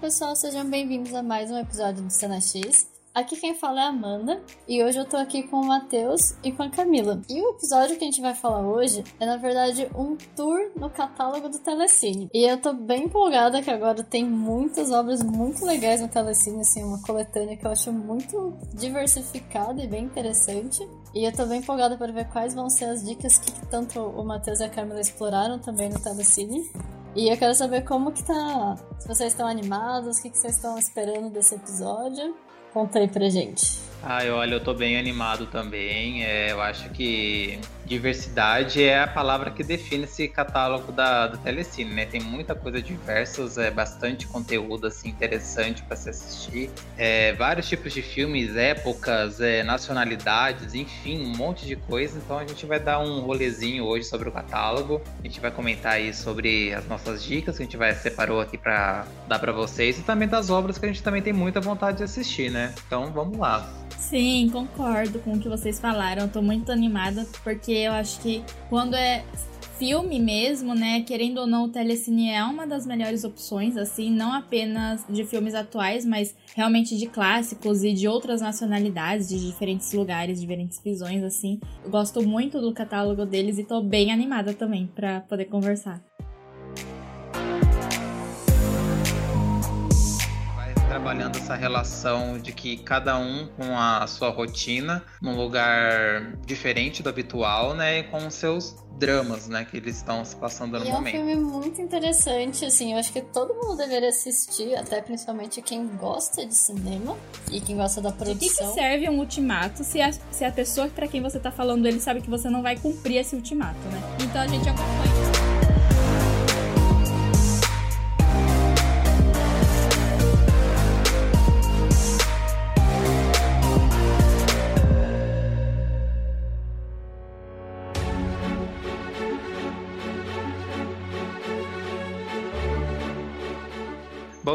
pessoal, sejam bem-vindos a mais um episódio do Cena X. Aqui quem fala é a Amanda e hoje eu tô aqui com o Matheus e com a Camila. E o episódio que a gente vai falar hoje é na verdade um tour no catálogo do Telecine. E eu tô bem empolgada que agora tem muitas obras muito legais no Telecine, assim, uma coletânea que eu acho muito diversificada e bem interessante. E eu tô bem empolgada para ver quais vão ser as dicas que tanto o Matheus e a Camila exploraram também no Telecine. E eu quero saber como que tá. Se vocês estão animados, o que, que vocês estão esperando desse episódio. Conta aí pra gente. Ah, olha, eu tô bem animado também. É, eu acho que diversidade é a palavra que define esse catálogo da, do Telecine, né? Tem muita coisa diversa, é bastante conteúdo assim interessante para se assistir. É, vários tipos de filmes, épocas, é, nacionalidades, enfim, um monte de coisa. Então a gente vai dar um rolezinho hoje sobre o catálogo. A gente vai comentar aí sobre as nossas dicas que a gente vai separou aqui para dar para vocês e também das obras que a gente também tem muita vontade de assistir, né? Então vamos lá. Sim, concordo com o que vocês falaram. Eu tô muito animada porque eu acho que quando é filme mesmo, né, querendo ou não, o Telecine é uma das melhores opções, assim, não apenas de filmes atuais, mas realmente de clássicos e de outras nacionalidades, de diferentes lugares, diferentes visões, assim. Eu gosto muito do catálogo deles e tô bem animada também para poder conversar. Trabalhando essa relação de que cada um com a sua rotina, num lugar diferente do habitual, né, e com seus dramas, né, que eles estão se passando no e momento. É um filme muito interessante, assim, eu acho que todo mundo deveria assistir, até principalmente quem gosta de cinema e quem gosta da produção. De que, que serve um ultimato se a, se a pessoa para quem você tá falando ele sabe que você não vai cumprir esse ultimato, né? Então a gente acompanha.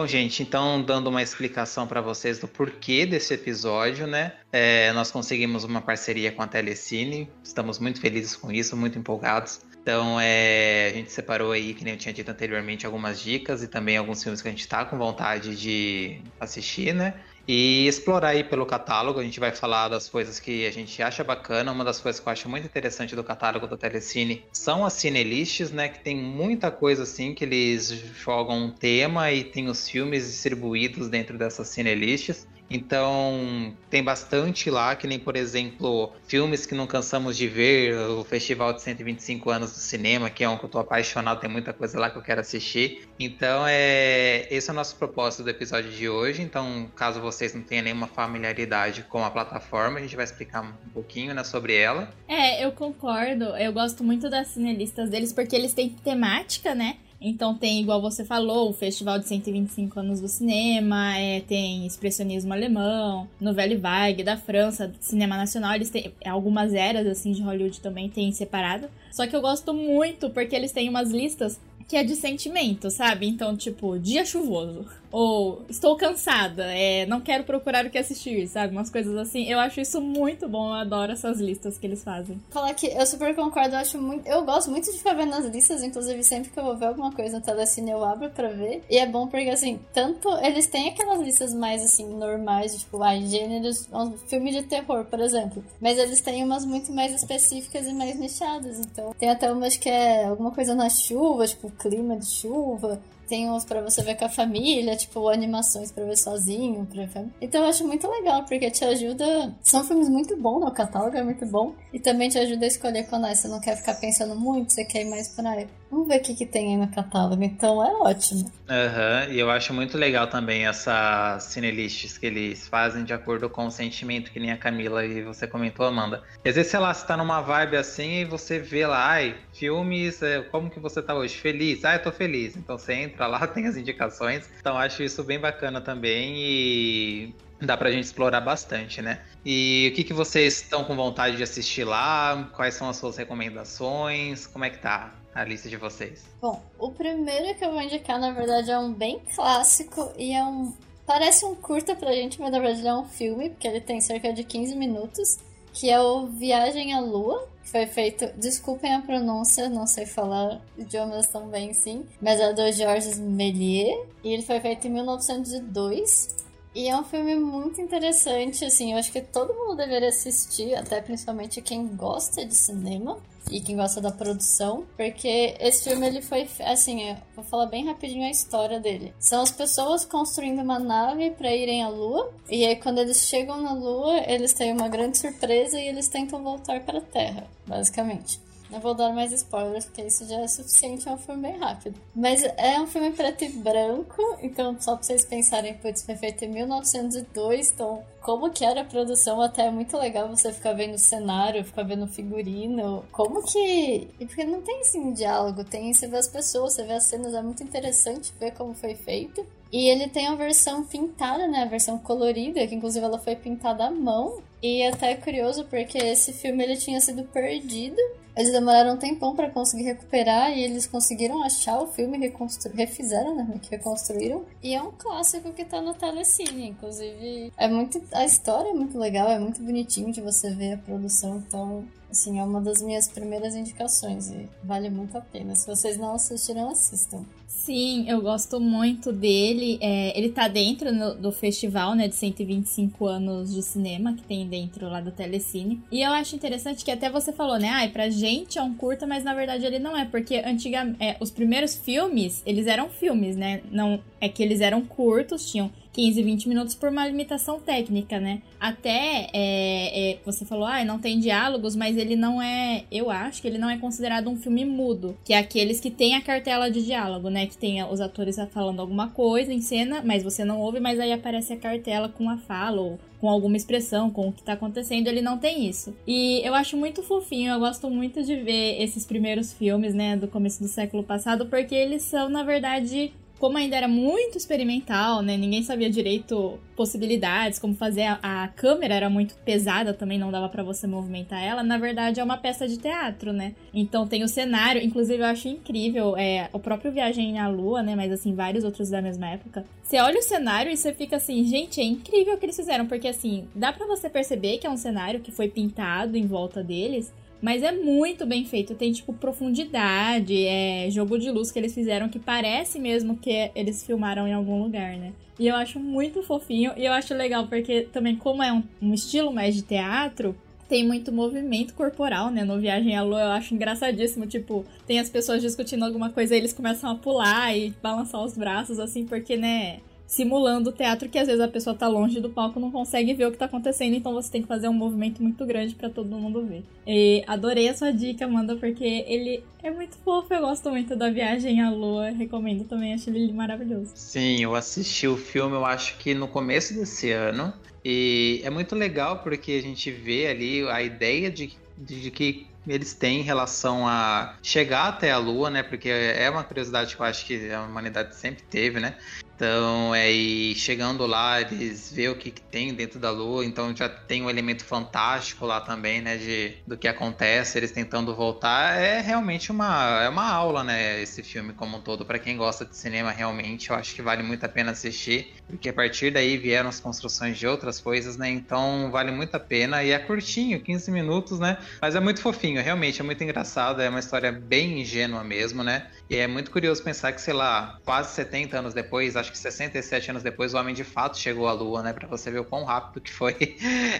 Bom, gente, então dando uma explicação para vocês do porquê desse episódio, né? É, nós conseguimos uma parceria com a Telecine, estamos muito felizes com isso, muito empolgados. Então, é, a gente separou aí, que nem eu tinha dito anteriormente, algumas dicas e também alguns filmes que a gente está com vontade de assistir, né? E explorar aí pelo catálogo. A gente vai falar das coisas que a gente acha bacana. Uma das coisas que eu acho muito interessante do catálogo do Telecine são as cinelists, né? Que tem muita coisa assim que eles jogam um tema e tem os filmes distribuídos dentro dessas cinelists. Então, tem bastante lá, que nem, por exemplo, filmes que não cansamos de ver, o Festival de 125 anos do cinema, que é um que eu tô apaixonado, tem muita coisa lá que eu quero assistir. Então, é esse é o nosso propósito do episódio de hoje. Então, caso vocês não tenham nenhuma familiaridade com a plataforma, a gente vai explicar um pouquinho né, sobre ela. É, eu concordo. Eu gosto muito das cinelistas deles porque eles têm temática, né? Então tem, igual você falou, o Festival de 125 anos do cinema, é, tem expressionismo alemão, novela vague da França, cinema nacional, eles têm algumas eras assim de Hollywood também tem separado. Só que eu gosto muito porque eles têm umas listas que é de sentimento, sabe? Então, tipo, dia chuvoso. Ou estou cansada, é, não quero procurar o que assistir, sabe? Umas coisas assim. Eu acho isso muito bom, eu adoro essas listas que eles fazem. Falar que eu super concordo, eu acho muito. Eu gosto muito de ficar vendo as listas, inclusive sempre que eu vou ver alguma coisa no Telecine eu abro pra ver. E é bom porque, assim, tanto eles têm aquelas listas mais, assim, normais, tipo, ah, gêneros, um filme de terror, por exemplo. Mas eles têm umas muito mais específicas e mais nichadas. Então, tem até umas que é alguma coisa na chuva, tipo, clima de chuva tem uns pra você ver com a família, tipo animações pra ver sozinho. Pra... Então eu acho muito legal, porque te ajuda. São filmes muito bons, né? o catálogo é muito bom. E também te ajuda a escolher quando é, você não quer ficar pensando muito, você quer ir mais pra. Vamos ver o que, que tem aí no catálogo. Então é ótimo. Aham, uhum. e eu acho muito legal também essas cinelists que eles fazem de acordo com o sentimento, que nem a Camila e você comentou, Amanda. Às vezes, sei lá, você tá numa vibe assim e você vê lá, ai, filmes, é, como que você tá hoje? Feliz? Ah, eu tô feliz. Então você entra lá, tem as indicações. Então acho isso bem bacana também e dá pra gente explorar bastante, né? E o que, que vocês estão com vontade de assistir lá? Quais são as suas recomendações? Como é que tá? a lista de vocês? Bom, o primeiro que eu vou indicar, na verdade, é um bem clássico e é um. Parece um curta pra gente, mas na verdade é um filme, porque ele tem cerca de 15 minutos, que é o Viagem à Lua, Foi feito, desculpem a pronúncia, não sei falar idiomas tão bem sim, mas é do Georges Méliès e ele foi feito em 1902. E é um filme muito interessante, assim, eu acho que todo mundo deveria assistir, até principalmente quem gosta de cinema e quem gosta da produção, porque esse filme ele foi assim, vou falar bem rapidinho a história dele. São as pessoas construindo uma nave para irem à Lua, e aí quando eles chegam na Lua, eles têm uma grande surpresa e eles tentam voltar para a Terra, basicamente. Não vou dar mais spoilers, porque isso já é suficiente, é um filme bem rápido. Mas é um filme preto e branco, então só pra vocês pensarem, putz, foi feito em 1902, então como que era a produção, até é muito legal você ficar vendo o cenário, ficar vendo o figurino, como que... E porque não tem, assim, diálogo, tem, você vê as pessoas, você vê as cenas, é muito interessante ver como foi feito. E ele tem a versão pintada, né? A versão colorida, que inclusive ela foi pintada à mão. E até é curioso porque esse filme ele tinha sido perdido eles demoraram um tempão para conseguir recuperar e eles conseguiram achar o filme e refizeram, né? Que reconstruíram. E é um clássico que tá no Telecine, inclusive. É muito. A história é muito legal, é muito bonitinho de você ver a produção, então. Assim, é uma das minhas primeiras indicações e vale muito a pena. Se vocês não assistiram, assistam. Sim, eu gosto muito dele. É, ele tá dentro no, do festival, né, de 125 anos de cinema que tem dentro lá do Telecine. E eu acho interessante que até você falou, né, ai, ah, pra gente é um curta, mas na verdade ele não é, porque antigamente, é, os primeiros filmes, eles eram filmes, né, não, é que eles eram curtos, tinham 15, 20 minutos por uma limitação técnica, né? Até é, é, você falou, ah, não tem diálogos, mas ele não é. Eu acho que ele não é considerado um filme mudo, que é aqueles que tem a cartela de diálogo, né? Que tem os atores falando alguma coisa em cena, mas você não ouve, mas aí aparece a cartela com a fala ou com alguma expressão, com o que tá acontecendo, ele não tem isso. E eu acho muito fofinho, eu gosto muito de ver esses primeiros filmes, né, do começo do século passado, porque eles são, na verdade, como ainda era muito experimental, né? Ninguém sabia direito possibilidades, como fazer a, a câmera era muito pesada, também não dava para você movimentar ela. Na verdade, é uma peça de teatro, né? Então tem o cenário, inclusive eu acho incrível é, o próprio Viagem à Lua, né? Mas assim, vários outros da mesma época. Você olha o cenário e você fica assim, gente, é incrível o que eles fizeram, porque assim, dá para você perceber que é um cenário que foi pintado em volta deles, mas é muito bem feito. Tem, tipo, profundidade, é jogo de luz que eles fizeram que parece mesmo que eles filmaram em algum lugar, né? E eu acho muito fofinho. E eu acho legal porque também, como é um, um estilo mais de teatro, tem muito movimento corporal, né? No Viagem à Lua eu acho engraçadíssimo. Tipo, tem as pessoas discutindo alguma coisa e eles começam a pular e balançar os braços, assim, porque, né? Simulando o teatro que às vezes a pessoa tá longe do palco não consegue ver o que tá acontecendo, então você tem que fazer um movimento muito grande para todo mundo ver. E adorei a sua dica, Amanda, porque ele é muito fofo, eu gosto muito da Viagem à Lua, recomendo também, acho ele maravilhoso. Sim, eu assisti o filme, eu acho que no começo desse ano, e é muito legal porque a gente vê ali a ideia de, de que eles têm em relação a chegar até a Lua, né? Porque é uma curiosidade que eu acho que a humanidade sempre teve, né? Então, é, e chegando lá, eles vê o que, que, tem dentro da Lua, então já tem um elemento fantástico lá também, né, de, do que acontece, eles tentando voltar. É realmente uma, é uma aula, né, esse filme como um todo. para quem gosta de cinema, realmente, eu acho que vale muito a pena assistir, porque a partir daí vieram as construções de outras coisas, né, então vale muito a pena. E é curtinho, 15 minutos, né, mas é muito fofinho, realmente, é muito engraçado, é uma história bem ingênua mesmo, né, e é muito curioso pensar que, sei lá, quase 70 anos depois, acho que 67 anos depois, o homem de fato chegou à Lua, né? Para você ver o quão rápido que foi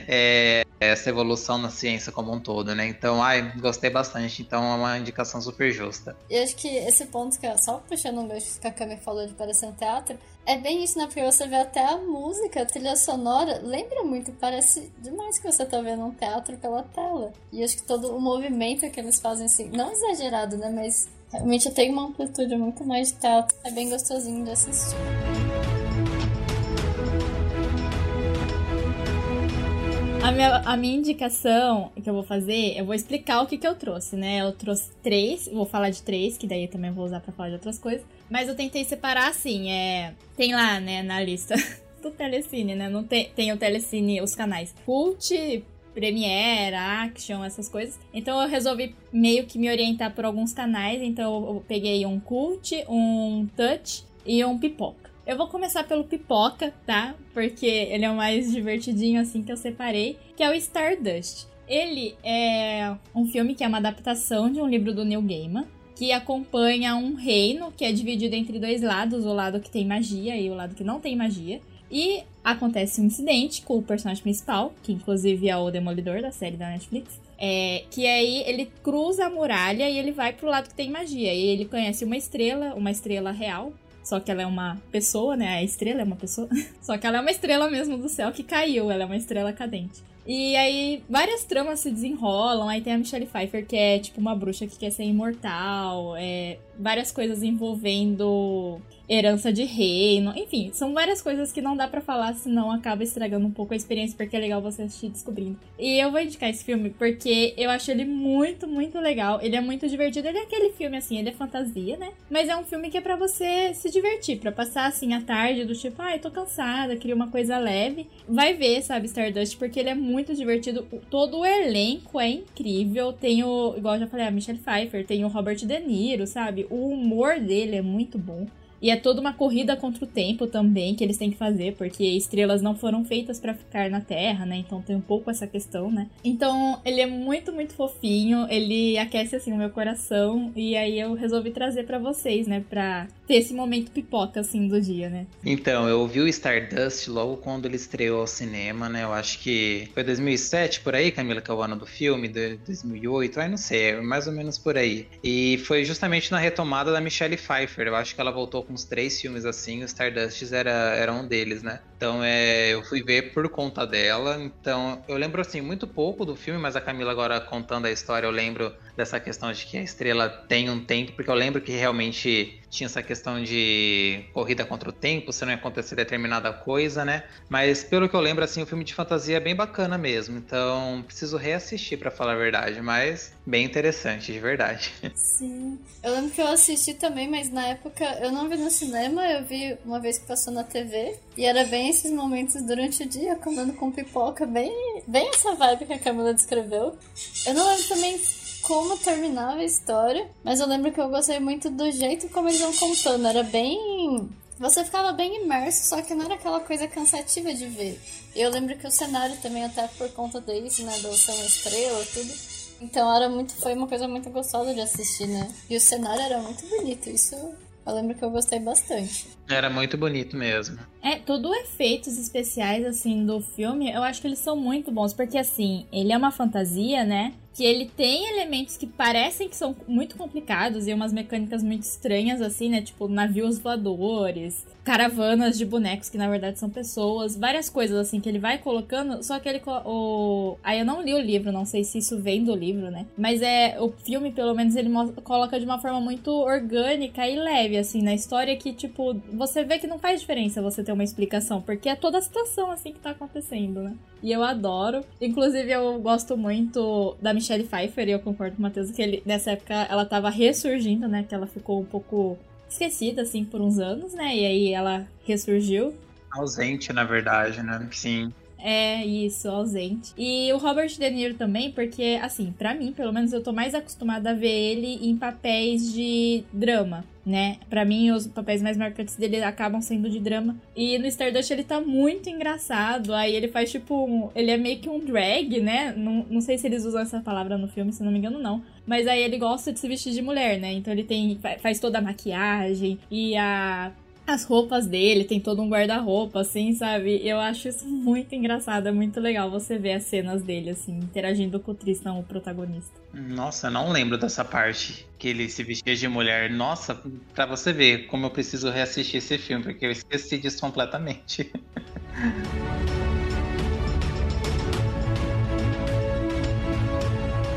é, essa evolução na ciência como um todo, né? Então, ai, gostei bastante. Então, é uma indicação super justa. E acho que esse ponto que, só puxando um gancho que a Kami falou de parecer um teatro, é bem isso, né? Porque você vê até a música, a trilha sonora, lembra muito, parece demais que você tá vendo um teatro pela tela. E acho que todo o movimento que eles fazem, assim, não exagerado, né? Mas Realmente tem uma amplitude muito mais de teatro. É bem gostosinho de assistir. A minha, a minha indicação que eu vou fazer, eu vou explicar o que, que eu trouxe, né? Eu trouxe três, vou falar de três, que daí eu também vou usar pra falar de outras coisas. Mas eu tentei separar assim, é. Tem lá, né, na lista do Telecine, né? Não tem, tem o Telecine, os canais Cult, Premiere, Action, essas coisas. Então eu resolvi meio que me orientar por alguns canais. Então eu peguei um Cult, um Touch e um Pipoca. Eu vou começar pelo Pipoca, tá? Porque ele é o mais divertidinho assim que eu separei, que é o Stardust. Ele é um filme que é uma adaptação de um livro do Neil Gaiman, que acompanha um reino que é dividido entre dois lados, o lado que tem magia e o lado que não tem magia. E acontece um incidente com o personagem principal, que inclusive é o Demolidor da série da Netflix. É, que aí ele cruza a muralha e ele vai pro lado que tem magia. E ele conhece uma estrela, uma estrela real. Só que ela é uma pessoa, né? A estrela é uma pessoa. Só que ela é uma estrela mesmo do céu que caiu. Ela é uma estrela cadente. E aí várias tramas se desenrolam. Aí tem a Michelle Pfeiffer, que é tipo uma bruxa que quer ser imortal. É, várias coisas envolvendo herança de reino, enfim, são várias coisas que não dá para falar, senão acaba estragando um pouco a experiência, porque é legal você assistir descobrindo. E eu vou indicar esse filme porque eu acho ele muito, muito legal. Ele é muito divertido. Ele é aquele filme assim, ele é fantasia, né? Mas é um filme que é para você se divertir, para passar assim a tarde do tipo, ai, ah, tô cansada, queria uma coisa leve. Vai ver, sabe, Stardust, porque ele é muito divertido. Todo o elenco é incrível. Tem o, igual eu já falei, a Michelle Pfeiffer, tem o Robert De Niro, sabe? O humor dele é muito bom. E é toda uma corrida contra o tempo também que eles têm que fazer, porque estrelas não foram feitas para ficar na Terra, né? Então tem um pouco essa questão, né? Então ele é muito, muito fofinho, ele aquece assim o meu coração e aí eu resolvi trazer para vocês, né, para ter esse momento pipoca assim do dia, né? Então, eu vi o Stardust logo quando ele estreou ao cinema, né? Eu acho que foi 2007 por aí, Camila, que é o ano do filme, de 2008, aí não sei, é mais ou menos por aí. E foi justamente na retomada da Michelle Pfeiffer. Eu acho que ela voltou com uns três filmes assim, o Stardust era, era um deles, né? Então é, eu fui ver por conta dela. Então eu lembro assim muito pouco do filme, mas a Camila agora contando a história, eu lembro dessa questão de que a estrela tem um tempo, porque eu lembro que realmente tinha essa questão de corrida contra o tempo, se não ia acontecer determinada coisa, né? Mas pelo que eu lembro, assim, o filme de fantasia é bem bacana mesmo. Então, preciso reassistir para falar a verdade, mas bem interessante, de verdade. Sim. Eu lembro que eu assisti também, mas na época eu não vi no cinema, eu vi uma vez que passou na TV. E era bem esses momentos durante o dia, comendo com pipoca, bem, bem essa vibe que a Camila descreveu. Eu não lembro também como terminava a história, mas eu lembro que eu gostei muito do jeito como eles vão contando. Era bem. Você ficava bem imerso, só que não era aquela coisa cansativa de ver. Eu lembro que o cenário também, até por conta disso, né? Do São Estrela, tudo. Então era muito. Foi uma coisa muito gostosa de assistir, né? E o cenário era muito bonito. Isso eu lembro que eu gostei bastante. Era muito bonito mesmo. É, todo efeitos especiais, assim, do filme, eu acho que eles são muito bons, porque, assim, ele é uma fantasia, né? Que ele tem elementos que parecem que são muito complicados e umas mecânicas muito estranhas, assim, né? Tipo, navios voadores, caravanas de bonecos que na verdade são pessoas, várias coisas assim que ele vai colocando, só que ele o aí eu não li o livro, não sei se isso vem do livro, né? Mas é o filme pelo menos ele coloca de uma forma muito orgânica e leve assim na história que tipo, você vê que não faz diferença você ter uma explicação, porque é toda a situação assim que tá acontecendo, né? E eu adoro. Inclusive, eu gosto muito da Michelle Pfeiffer, e eu concordo com o Matheus que ele, nessa época ela tava ressurgindo, né? Que ela ficou um pouco esquecida, assim, por uns anos, né? E aí ela ressurgiu. Ausente, na verdade, né? Sim. É, isso, ausente. E o Robert De Niro também, porque, assim, para mim, pelo menos, eu tô mais acostumada a ver ele em papéis de drama, né? Para mim, os papéis mais marcantes dele acabam sendo de drama. E no Stardust ele tá muito engraçado. Aí ele faz tipo. Um, ele é meio que um drag, né? Não, não sei se eles usam essa palavra no filme, se não me engano, não. Mas aí ele gosta de se vestir de mulher, né? Então ele tem. faz toda a maquiagem e a as roupas dele, tem todo um guarda-roupa, assim, sabe? Eu acho isso muito engraçado, é muito legal você ver as cenas dele, assim, interagindo com o Tristan, o protagonista. Nossa, eu não lembro dessa parte que ele se vestia de mulher. Nossa, pra você ver como eu preciso reassistir esse filme, porque eu esqueci disso completamente.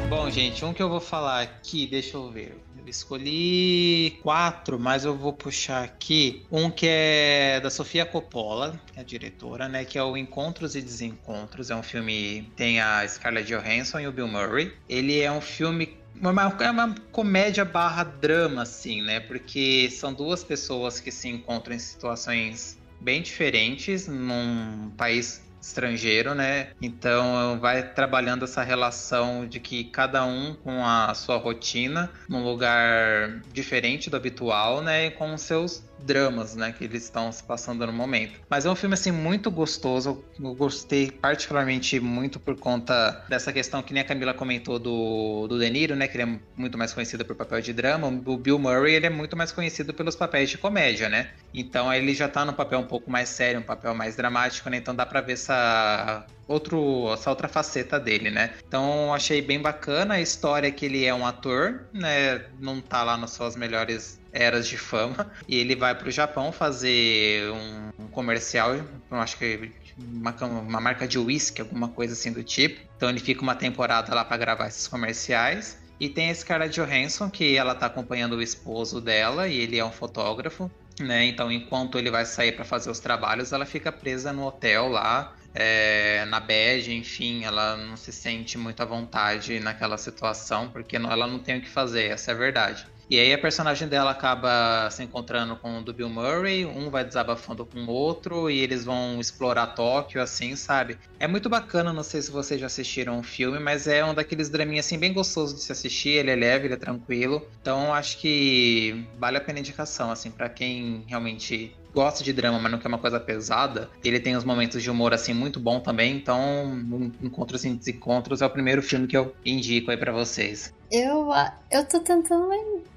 Bom, gente, um que eu vou falar aqui, deixa eu ver. Escolhi quatro, mas eu vou puxar aqui um que é da Sofia Coppola, que é a diretora, né? Que é o Encontros e Desencontros. É um filme tem a Scarlett Johansson e o Bill Murray. Ele é um filme uma, é uma comédia barra drama, assim, né? Porque são duas pessoas que se encontram em situações bem diferentes num país estrangeiro, né? Então vai trabalhando essa relação de que cada um com a sua rotina, num lugar diferente do habitual, né? E com seus dramas, né, que eles estão se passando no momento. Mas é um filme assim muito gostoso. Eu gostei particularmente muito por conta dessa questão que nem a Camila comentou do, do De Niro, né, que ele é muito mais conhecido por papel de drama. O Bill Murray, ele é muito mais conhecido pelos papéis de comédia, né? Então ele já tá no papel um pouco mais sério, um papel mais dramático, né? Então dá para ver essa outro, essa outra faceta dele, né? Então achei bem bacana a história que ele é um ator, né? Não tá lá nas suas melhores eras de fama e ele vai para o Japão fazer um, um comercial, acho que uma, uma marca de whisky, alguma coisa assim do tipo. Então ele fica uma temporada lá para gravar esses comerciais. E tem a Scarlett Johansson, que ela tá acompanhando o esposo dela e ele é um fotógrafo, né? Então, enquanto ele vai sair para fazer os trabalhos, ela fica presa no hotel lá, é, na bege, enfim, ela não se sente muito à vontade naquela situação, porque não, ela não tem o que fazer, essa é a verdade. E aí a personagem dela acaba se encontrando com o do Bill Murray, um vai desabafando com o outro e eles vão explorar Tóquio, assim, sabe? É muito bacana, não sei se vocês já assistiram o filme, mas é um daqueles draminhas assim bem gostoso de se assistir, ele é leve, ele é tranquilo. Então acho que vale a pena a indicação, assim, para quem realmente gosta de drama, mas não quer uma coisa pesada, ele tem uns momentos de humor assim muito bom também. Então, Encontros e Desencontros é o primeiro filme que eu indico aí para vocês. Eu, eu tô tentando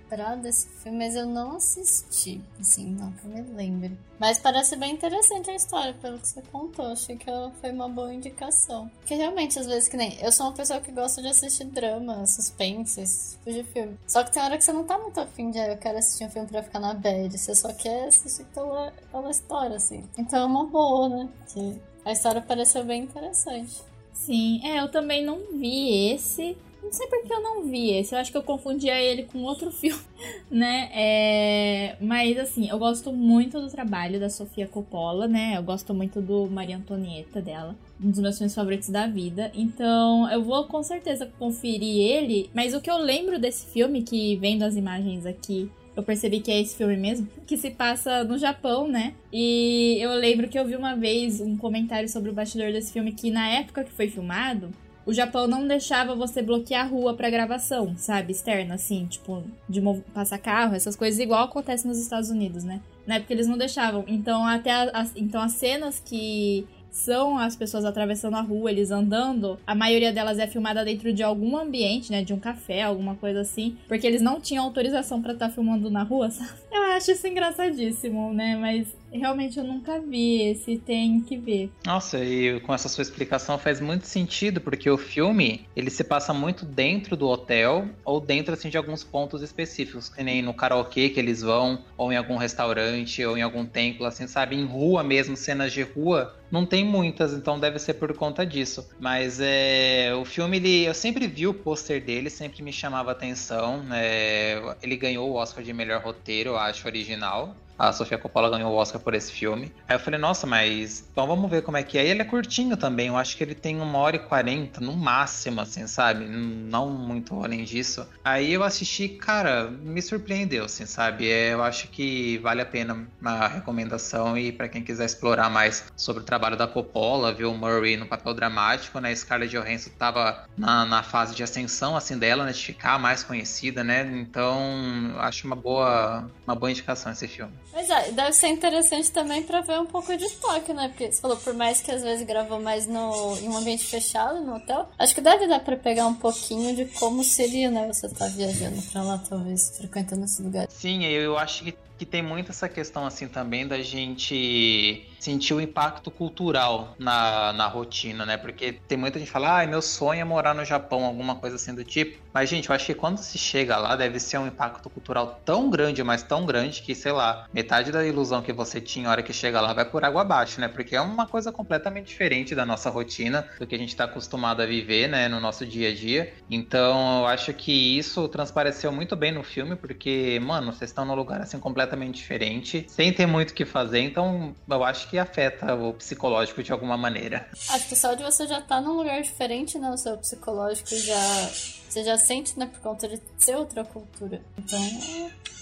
lembrar desse filme, mas eu não assisti. Assim, não que eu me lembre. Mas parece bem interessante a história, pelo que você contou. Achei que foi uma boa indicação. Porque realmente, às vezes, que nem. Eu sou uma pessoa que gosta de assistir drama, suspense, esse tipo de filme. Só que tem hora que você não tá muito afim de. Ah, eu quero assistir um filme pra ficar na bad. Você só quer assistir pela, pela história, assim. Então é uma boa, né? Que a história pareceu bem interessante. Sim, é, eu também não vi esse. Não sei porque eu não vi esse. Eu acho que eu confundia ele com outro filme, né? É... Mas, assim, eu gosto muito do trabalho da Sofia Coppola, né? Eu gosto muito do Maria Antonieta dela. Um dos meus filmes favoritos da vida. Então, eu vou com certeza conferir ele. Mas o que eu lembro desse filme, que vendo as imagens aqui eu percebi que é esse filme mesmo, que se passa no Japão, né? E eu lembro que eu vi uma vez um comentário sobre o bastidor desse filme que na época que foi filmado, o Japão não deixava você bloquear a rua para gravação, sabe? Externa, assim, tipo, de passar carro, essas coisas, igual acontece nos Estados Unidos, né? Na época eles não deixavam. Então, até a, a, então as cenas que são as pessoas atravessando a rua, eles andando, a maioria delas é filmada dentro de algum ambiente, né? De um café, alguma coisa assim. Porque eles não tinham autorização para estar tá filmando na rua, sabe? Eu acho isso engraçadíssimo, né? Mas realmente eu nunca vi esse, tem que ver. Nossa, e com essa sua explicação faz muito sentido, porque o filme, ele se passa muito dentro do hotel, ou dentro, assim, de alguns pontos específicos, que nem no karaokê que eles vão, ou em algum restaurante, ou em algum templo, assim, sabe? Em rua mesmo, cenas de rua, não tem muitas, então deve ser por conta disso. Mas é, o filme, ele, eu sempre vi o pôster dele, sempre me chamava atenção. É, ele ganhou o Oscar de melhor roteiro, eu acho, original a Sofia Coppola ganhou o Oscar por esse filme. Aí eu falei, nossa, mas então vamos ver como é que é. E ele é curtinho também, eu acho que ele tem uma hora e quarenta no máximo, assim, sabe? Não muito além disso. Aí eu assisti, cara, me surpreendeu, assim, sabe? É, eu acho que vale a pena uma recomendação e para quem quiser explorar mais sobre o trabalho da Coppola, ver o Murray no papel dramático, né? Scarlett Johansson tava na, na fase de ascensão, assim, dela, né? De ficar mais conhecida, né? Então, acho uma boa, uma boa indicação esse filme. Mas é, deve ser interessante também pra ver um pouco de toque, né? Porque você falou, por mais que às vezes gravou mais no, em um ambiente fechado, no hotel, acho que deve dar pra pegar um pouquinho de como seria, né? Você tá viajando pra lá, talvez, frequentando esse lugar. Sim, eu acho que que tem muito essa questão assim também da gente sentir o impacto cultural na, na rotina, né? Porque tem muita gente que fala, ah, meu sonho é morar no Japão, alguma coisa assim do tipo. Mas, gente, eu acho que quando se chega lá, deve ser um impacto cultural tão grande, mas tão grande, que, sei lá, metade da ilusão que você tinha na hora que chega lá vai por água abaixo, né? Porque é uma coisa completamente diferente da nossa rotina, do que a gente está acostumado a viver, né, no nosso dia a dia. Então, eu acho que isso transpareceu muito bem no filme, porque, mano, vocês estão num lugar assim completamente completamente diferente, sem ter muito o que fazer, então eu acho que afeta o psicológico de alguma maneira. Acho que só de você já estar tá num lugar diferente, né? O seu psicológico já. Você já sente, né? Por conta de ser outra cultura. Então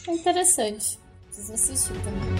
é interessante. Precisa assistir também.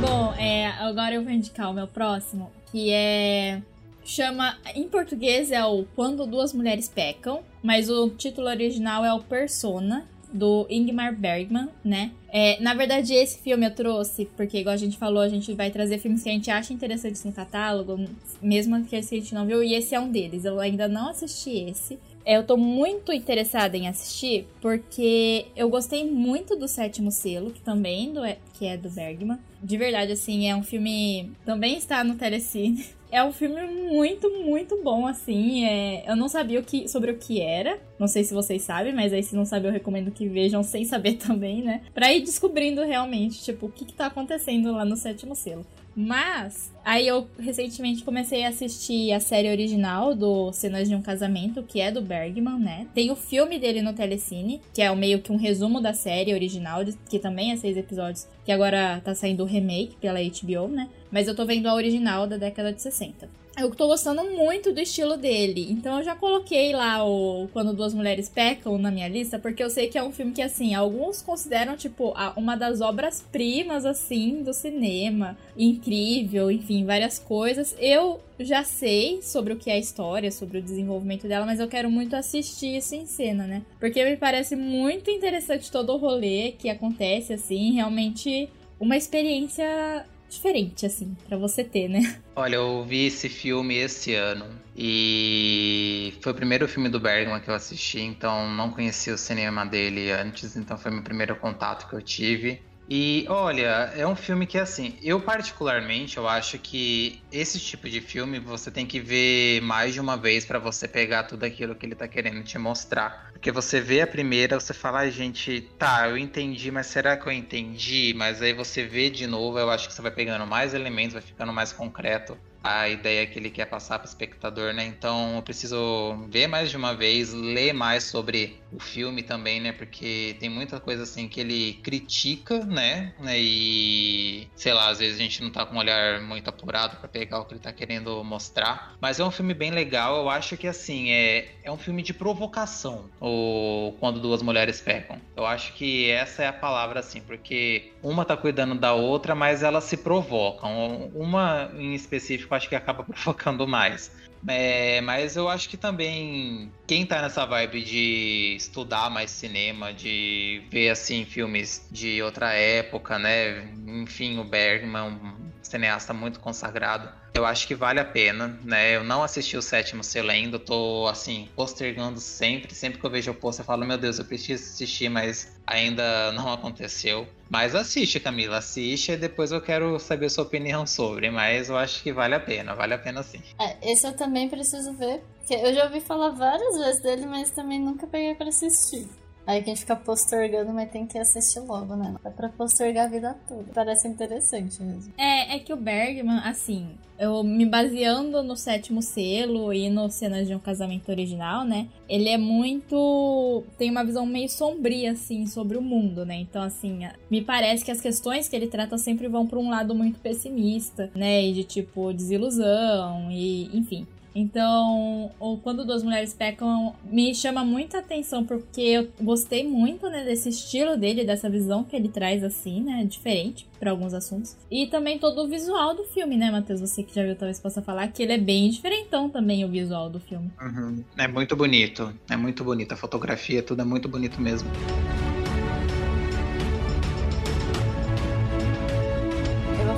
Bom, é, agora eu vou indicar o meu próximo, que é chama. Em português é o Quando Duas Mulheres Pecam, mas o título original é o Persona, do Ingmar Bergman, né? É, na verdade, esse filme eu trouxe, porque, igual a gente falou, a gente vai trazer filmes que a gente acha interessantes no catálogo, mesmo que a gente não viu, e esse é um deles. Eu ainda não assisti esse. Eu tô muito interessada em assistir, porque eu gostei muito do Sétimo Selo, que também do, que é do Bergman. De verdade, assim, é um filme. Também está no Telecine. É um filme muito, muito bom, assim. É... Eu não sabia o que... sobre o que era. Não sei se vocês sabem, mas aí se não sabem, eu recomendo que vejam sem saber também, né? Pra ir descobrindo realmente, tipo, o que, que tá acontecendo lá no sétimo selo. Mas, aí eu recentemente comecei a assistir a série original do Cenas de um Casamento, que é do Bergman, né? Tem o filme dele no Telecine, que é meio que um resumo da série original, que também é seis episódios, que agora tá saindo o remake pela HBO, né? Mas eu tô vendo a original da década de 60. Eu tô gostando muito do estilo dele. Então eu já coloquei lá o Quando Duas Mulheres Pecam na minha lista, porque eu sei que é um filme que, assim, alguns consideram, tipo, uma das obras-primas, assim, do cinema. Incrível, enfim, várias coisas. Eu já sei sobre o que é a história, sobre o desenvolvimento dela, mas eu quero muito assistir isso em cena, né? Porque me parece muito interessante todo o rolê que acontece, assim, realmente uma experiência diferente, assim, para você ter, né? Olha, eu vi esse filme esse ano e foi o primeiro filme do Bergman que eu assisti, então não conhecia o cinema dele antes, então foi meu primeiro contato que eu tive. E olha, é um filme que assim, eu particularmente eu acho que esse tipo de filme você tem que ver mais de uma vez para você pegar tudo aquilo que ele tá querendo te mostrar. Porque você vê a primeira, você fala, ai gente, tá, eu entendi, mas será que eu entendi? Mas aí você vê de novo, eu acho que você vai pegando mais elementos, vai ficando mais concreto a ideia que ele quer passar para o espectador, né? Então eu preciso ver mais de uma vez, ler mais sobre o filme também, né? Porque tem muita coisa assim que ele critica, né? E sei lá, às vezes a gente não tá com um olhar muito apurado para pegar o que ele tá querendo mostrar. Mas é um filme bem legal. Eu acho que assim é, é um filme de provocação. O quando duas mulheres pecam. Eu acho que essa é a palavra assim, porque uma tá cuidando da outra, mas elas se provocam. Uma em específico acho que acaba provocando mais. É, mas eu acho que também quem tá nessa vibe de estudar mais cinema, de ver assim filmes de outra época, né? Enfim, o Bergman, cineasta muito consagrado eu acho que vale a pena, né? Eu não assisti o sétimo selo ainda, tô assim, postergando sempre. Sempre que eu vejo o post, eu falo, meu Deus, eu preciso assistir, mas ainda não aconteceu. Mas assiste, Camila, assiste e depois eu quero saber sua opinião sobre. Mas eu acho que vale a pena, vale a pena sim. É, esse eu também preciso ver. Porque eu já ouvi falar várias vezes dele, mas também nunca peguei para assistir. Aí quem fica postergando, mas tem que assistir logo, né? É pra postergar a vida toda. Parece interessante mesmo. É, é que o Bergman, assim, eu me baseando no sétimo selo e no cenas de um casamento original, né? Ele é muito. tem uma visão meio sombria, assim, sobre o mundo, né? Então, assim, me parece que as questões que ele trata sempre vão para um lado muito pessimista, né? E de tipo desilusão, e enfim. Então, ou quando duas mulheres pecam, me chama muita atenção porque eu gostei muito, né, desse estilo dele, dessa visão que ele traz assim, né, diferente para alguns assuntos. E também todo o visual do filme, né, Matheus? Você que já viu talvez possa falar que ele é bem diferentão também o visual do filme. Uhum. É muito bonito, é muito bonito a fotografia, tudo é muito bonito mesmo.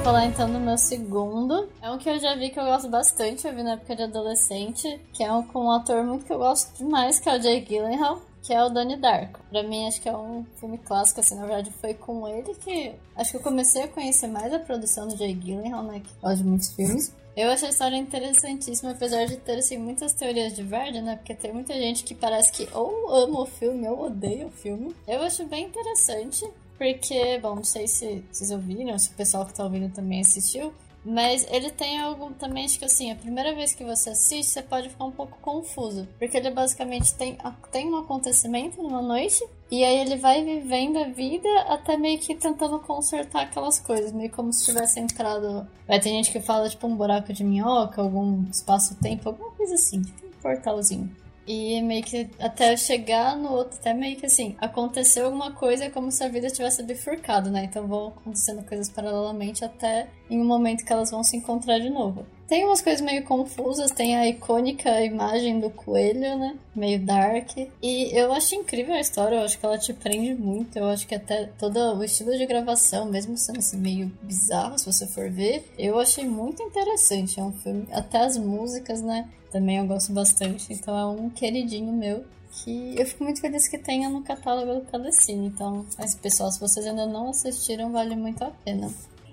Falar então do meu segundo. É um que eu já vi que eu gosto bastante, eu vi na época de adolescente, que é um com um ator muito que eu gosto demais, que é o Jay Gyllenhaal que é o Donnie Darko. Pra mim, acho que é um filme clássico, assim, na verdade foi com ele que acho que eu comecei a conhecer mais a produção do Jay Gyllenhaal, né, que gosta de muitos filmes. Eu achei a história interessantíssima, apesar de ter, assim, muitas teorias de verdade, né, porque tem muita gente que parece que ou ama o filme ou odeia o filme. Eu acho bem interessante. Porque, bom, não sei se vocês ouviram, se o pessoal que tá ouvindo também assistiu. Mas ele tem algo também, acho que assim, a primeira vez que você assiste, você pode ficar um pouco confuso. Porque ele basicamente tem, tem um acontecimento numa noite, e aí ele vai vivendo a vida até meio que tentando consertar aquelas coisas, meio como se tivesse entrado. Vai ter gente que fala tipo um buraco de minhoca, algum espaço-tempo, alguma coisa assim, tipo um portalzinho. E meio que até chegar no outro, até meio que assim, aconteceu alguma coisa como se a vida tivesse bifurcado, né? Então vão acontecendo coisas paralelamente até em um momento que elas vão se encontrar de novo. Tem umas coisas meio confusas, tem a icônica imagem do coelho, né? Meio dark. E eu acho incrível a história, eu acho que ela te prende muito. Eu acho que até todo o estilo de gravação, mesmo sendo assim meio bizarro, se você for ver, eu achei muito interessante. É um filme, até as músicas, né? Também eu gosto bastante. Então é um queridinho meu que eu fico muito feliz que tenha no catálogo do Telecine. Então, mas pessoal, se vocês ainda não assistiram, vale muito a pena.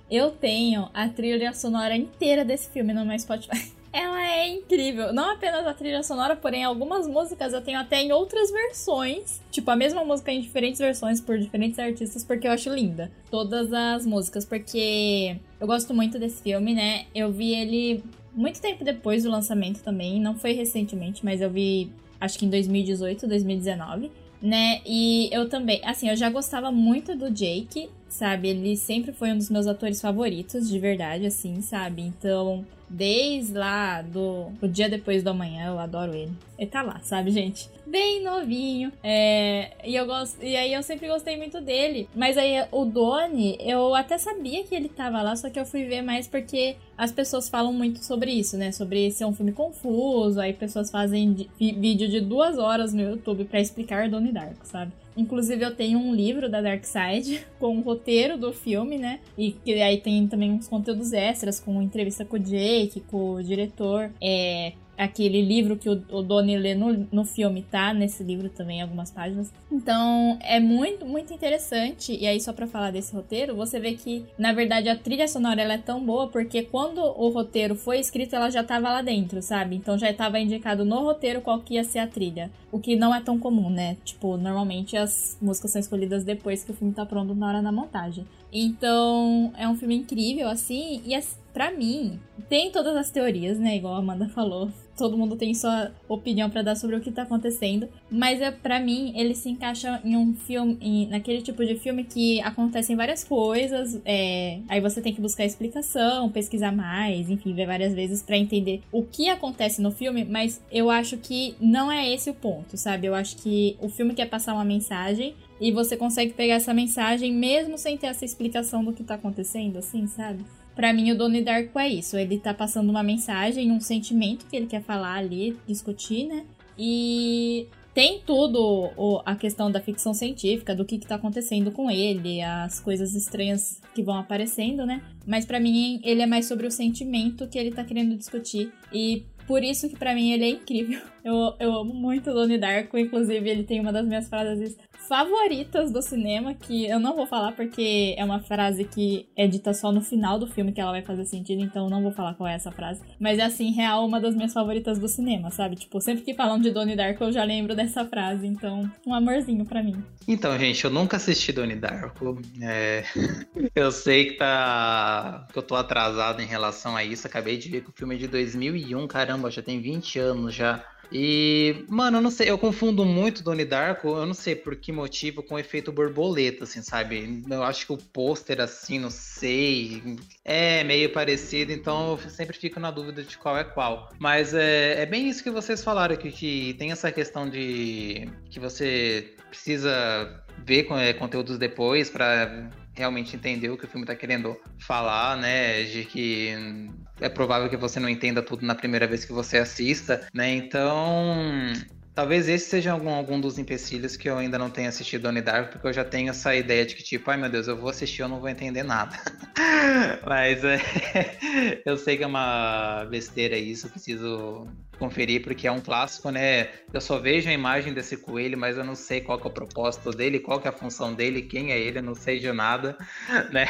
Eu tenho a trilha sonora inteira desse filme no meu Spotify. Ela é incrível. Não apenas a trilha sonora, porém algumas músicas eu tenho até em outras versões. Tipo, a mesma música em diferentes versões por diferentes artistas, porque eu acho linda. Todas as músicas, porque eu gosto muito desse filme, né? Eu vi ele muito tempo depois do lançamento também. Não foi recentemente, mas eu vi acho que em 2018, 2019 né? E eu também, assim, eu já gostava muito do Jake, sabe? Ele sempre foi um dos meus atores favoritos, de verdade, assim, sabe? Então, desde lá do o dia depois do amanhã, eu adoro ele. Ele tá lá, sabe, gente? Bem novinho. É, e eu gosto. E aí eu sempre gostei muito dele. Mas aí o Doni, eu até sabia que ele tava lá, só que eu fui ver mais porque as pessoas falam muito sobre isso, né? Sobre ser um filme confuso. Aí pessoas fazem vídeo de duas horas no YouTube para explicar Doni Darko, sabe? Inclusive, eu tenho um livro da Dark Side com o roteiro do filme, né? E que aí tem também uns conteúdos extras, com entrevista com o Jake, com o diretor. É, aquele livro que o, o Donnie lê no, no filme, tá? Nesse livro também, algumas páginas. Então, é muito, muito interessante. E aí, só pra falar desse roteiro, você vê que, na verdade, a trilha sonora ela é tão boa porque quando o roteiro foi escrito, ela já tava lá dentro, sabe? Então já estava indicado no roteiro qual que ia ser a trilha. O que não é tão comum, né? Tipo, normalmente as músicas são escolhidas depois que o filme tá pronto na hora da montagem. Então, é um filme incrível, assim, e para mim, tem todas as teorias, né? Igual a Amanda falou todo mundo tem sua opinião para dar sobre o que tá acontecendo, mas é para mim ele se encaixa em um filme, em, naquele tipo de filme que acontecem várias coisas, é, aí você tem que buscar explicação, pesquisar mais, enfim, ver várias vezes para entender o que acontece no filme, mas eu acho que não é esse o ponto, sabe? Eu acho que o filme quer passar uma mensagem e você consegue pegar essa mensagem mesmo sem ter essa explicação do que tá acontecendo, assim, sabe? Para mim, o Donnie Darko é isso. Ele tá passando uma mensagem, um sentimento que ele quer falar ali, discutir, né? E tem tudo o, a questão da ficção científica, do que, que tá acontecendo com ele, as coisas estranhas que vão aparecendo, né? Mas para mim, ele é mais sobre o sentimento que ele tá querendo discutir. E por isso que para mim ele é incrível. Eu, eu amo muito o Donnie Darko, inclusive ele tem uma das minhas frases favoritas do cinema, que eu não vou falar porque é uma frase que é dita só no final do filme que ela vai fazer sentido, então não vou falar qual é essa frase. Mas é assim, real, uma das minhas favoritas do cinema, sabe? Tipo, sempre que falam de Donnie Darko eu já lembro dessa frase, então um amorzinho para mim. Então, gente, eu nunca assisti Donnie Darko. É... eu sei que tá. que eu tô atrasado em relação a isso. Acabei de ver que o filme é de 2001, caramba, já tem 20 anos já. E, mano, eu não sei, eu confundo muito Donnie Darko, eu não sei por que motivo, com o efeito borboleta, assim, sabe? Eu acho que o pôster, assim, não sei, é meio parecido, então eu sempre fico na dúvida de qual é qual. Mas é, é bem isso que vocês falaram, que, que tem essa questão de que você precisa ver é, conteúdos depois para realmente entender o que o filme está querendo falar, né? De que é provável que você não entenda tudo na primeira vez que você assista, né? Então, Talvez esse seja algum, algum dos empecilhos que eu ainda não tenha assistido Donnie Darko, porque eu já tenho essa ideia de que, tipo, ai meu Deus, eu vou assistir, eu não vou entender nada. Mas é, eu sei que é uma besteira isso, preciso conferir, porque é um clássico, né? Eu só vejo a imagem desse coelho, mas eu não sei qual é o propósito dele, qual é a função dele, quem é ele, eu não sei de nada, né?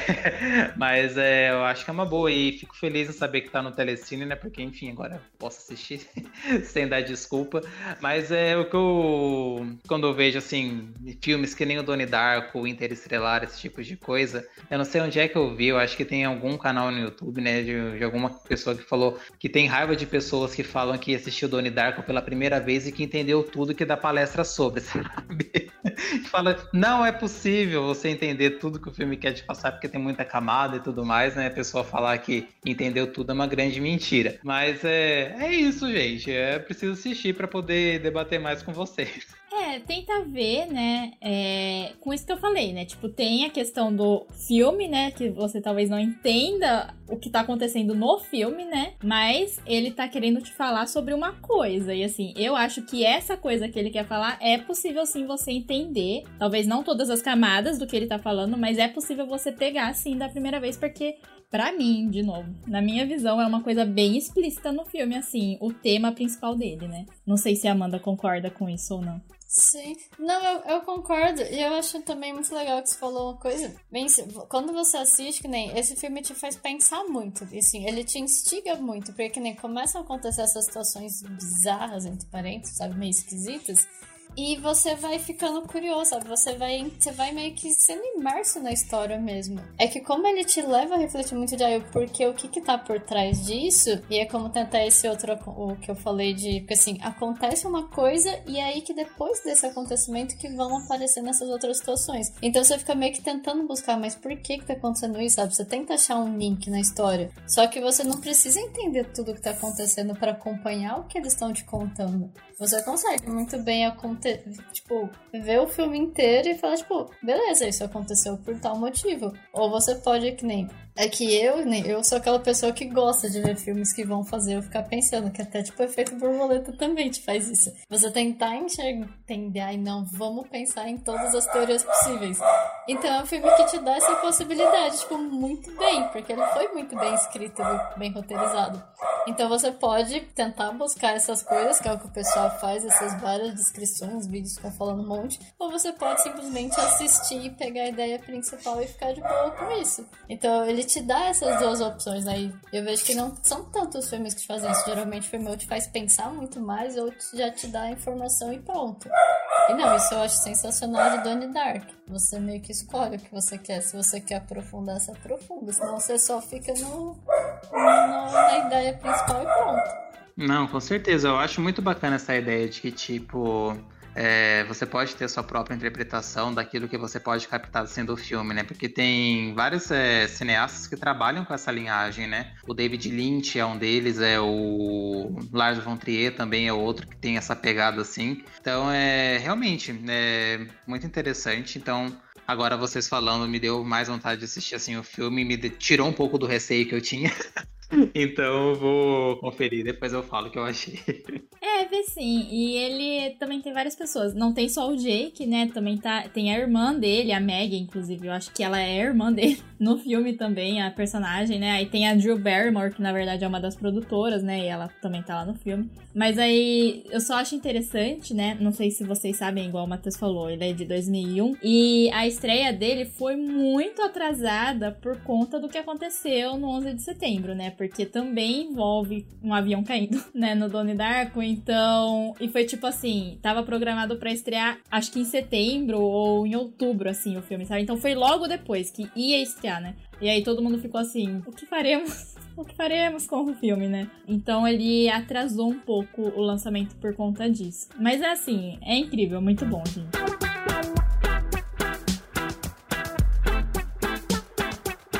Mas é, eu acho que é uma boa e fico feliz em saber que tá no Telecine, né? Porque, enfim, agora posso assistir sem dar desculpa. Mas é o que eu... Quando eu vejo, assim, filmes que nem o Donnie Darko, Interestelar, esse tipo de coisa, eu não sei onde é que eu vi, eu acho que tem algum canal no YouTube, né? De, de alguma pessoa que falou que tem raiva de pessoas que falam que assistiu Donnie Darko pela primeira vez e que entendeu tudo que dá palestra sobre, sabe? Fala, não é possível você entender tudo que o filme quer te passar porque tem muita camada e tudo mais, né? A pessoa falar que entendeu tudo é uma grande mentira. Mas é, é isso, gente. É preciso assistir para poder debater mais com vocês. É, tenta ver, né? É, com isso que eu falei, né? Tipo, tem a questão do filme, né? Que você talvez não entenda o que tá acontecendo no filme, né? Mas ele tá querendo te falar sobre uma coisa. E assim, eu acho que essa coisa que ele quer falar é possível sim você entender. Talvez não todas as camadas do que ele tá falando, mas é possível você pegar assim da primeira vez, porque para mim, de novo, na minha visão, é uma coisa bem explícita no filme, assim, o tema principal dele, né? Não sei se a Amanda concorda com isso ou não. Sim. Não, eu, eu concordo. E eu acho também muito legal que você falou uma coisa. Bem, quando você assiste, que nem esse filme te faz pensar muito. E assim, ele te instiga muito. Porque que nem começam a acontecer essas situações bizarras, entre parênteses, sabe, meio esquisitas. E você vai ficando curioso, sabe? Você vai, você vai meio que sendo imerso na história mesmo. É que como ele te leva a refletir muito de aí, porque o que que tá por trás disso, e é como tentar esse outro, o que eu falei de, porque assim, acontece uma coisa e é aí que depois desse acontecimento que vão aparecer nessas outras situações. Então você fica meio que tentando buscar, mas por que que tá acontecendo isso, sabe? Você tenta achar um link na história. Só que você não precisa entender tudo que tá acontecendo para acompanhar o que eles estão te contando. Você consegue muito bem acontecer tipo, ver o filme inteiro e falar, tipo, beleza, isso aconteceu por tal motivo. Ou você pode, que nem é que eu, eu sou aquela pessoa que gosta de ver filmes que vão fazer eu ficar pensando, que até tipo efeito borboleta também te faz isso. Você tentar entender, ai não, vamos pensar em todas as teorias possíveis. Então é um filme que te dá essa possibilidade, tipo, muito bem, porque ele foi muito bem escrito bem roteirizado. Então você pode tentar buscar essas coisas, que é o que o pessoal faz, essas várias descrições, vídeos que falando um monte, ou você pode simplesmente assistir e pegar a ideia principal e ficar de boa com isso. Então ele te dá essas duas opções aí. Eu vejo que não são tantos filmes que fazem isso. Geralmente o filme te faz pensar muito mais ou já te dá a informação e pronto. E não, isso eu acho sensacional de Donnie Dark. Você meio que escolhe o que você quer. Se você quer aprofundar, você aprofunda. Senão você só fica no, no na ideia principal e pronto. Não, com certeza. Eu acho muito bacana essa ideia de que, tipo, é, você pode ter sua própria interpretação daquilo que você pode captar sendo o filme, né? Porque tem vários é, cineastas que trabalham com essa linhagem, né? O David Lynch é um deles, é o Lars von Trier também é outro que tem essa pegada assim. Então, é realmente é muito interessante. Então, agora vocês falando me deu mais vontade de assistir assim o filme, me tirou um pouco do receio que eu tinha. então vou conferir, depois eu falo o que eu achei. É, vê sim. E ele também tem várias pessoas. Não tem só o Jake, né? Também tá, tem a irmã dele, a Maggie, inclusive. Eu acho que ela é a irmã dele no filme também, a personagem, né? Aí tem a Drew Barrymore, que na verdade é uma das produtoras, né? E ela também tá lá no filme. Mas aí eu só acho interessante, né? Não sei se vocês sabem, igual o Matheus falou, ele é de 2001. E a estreia dele foi muito atrasada por conta do que aconteceu no 11 de setembro, né? Porque também envolve um avião caindo, né? No Donnie Darko. Então. E foi tipo assim: tava programado para estrear, acho que em setembro ou em outubro, assim, o filme, sabe? Então foi logo depois que ia estrear, né? E aí todo mundo ficou assim: o que faremos? O que faremos com o filme, né? Então ele atrasou um pouco o lançamento por conta disso. Mas é assim, é incrível, muito bom, gente.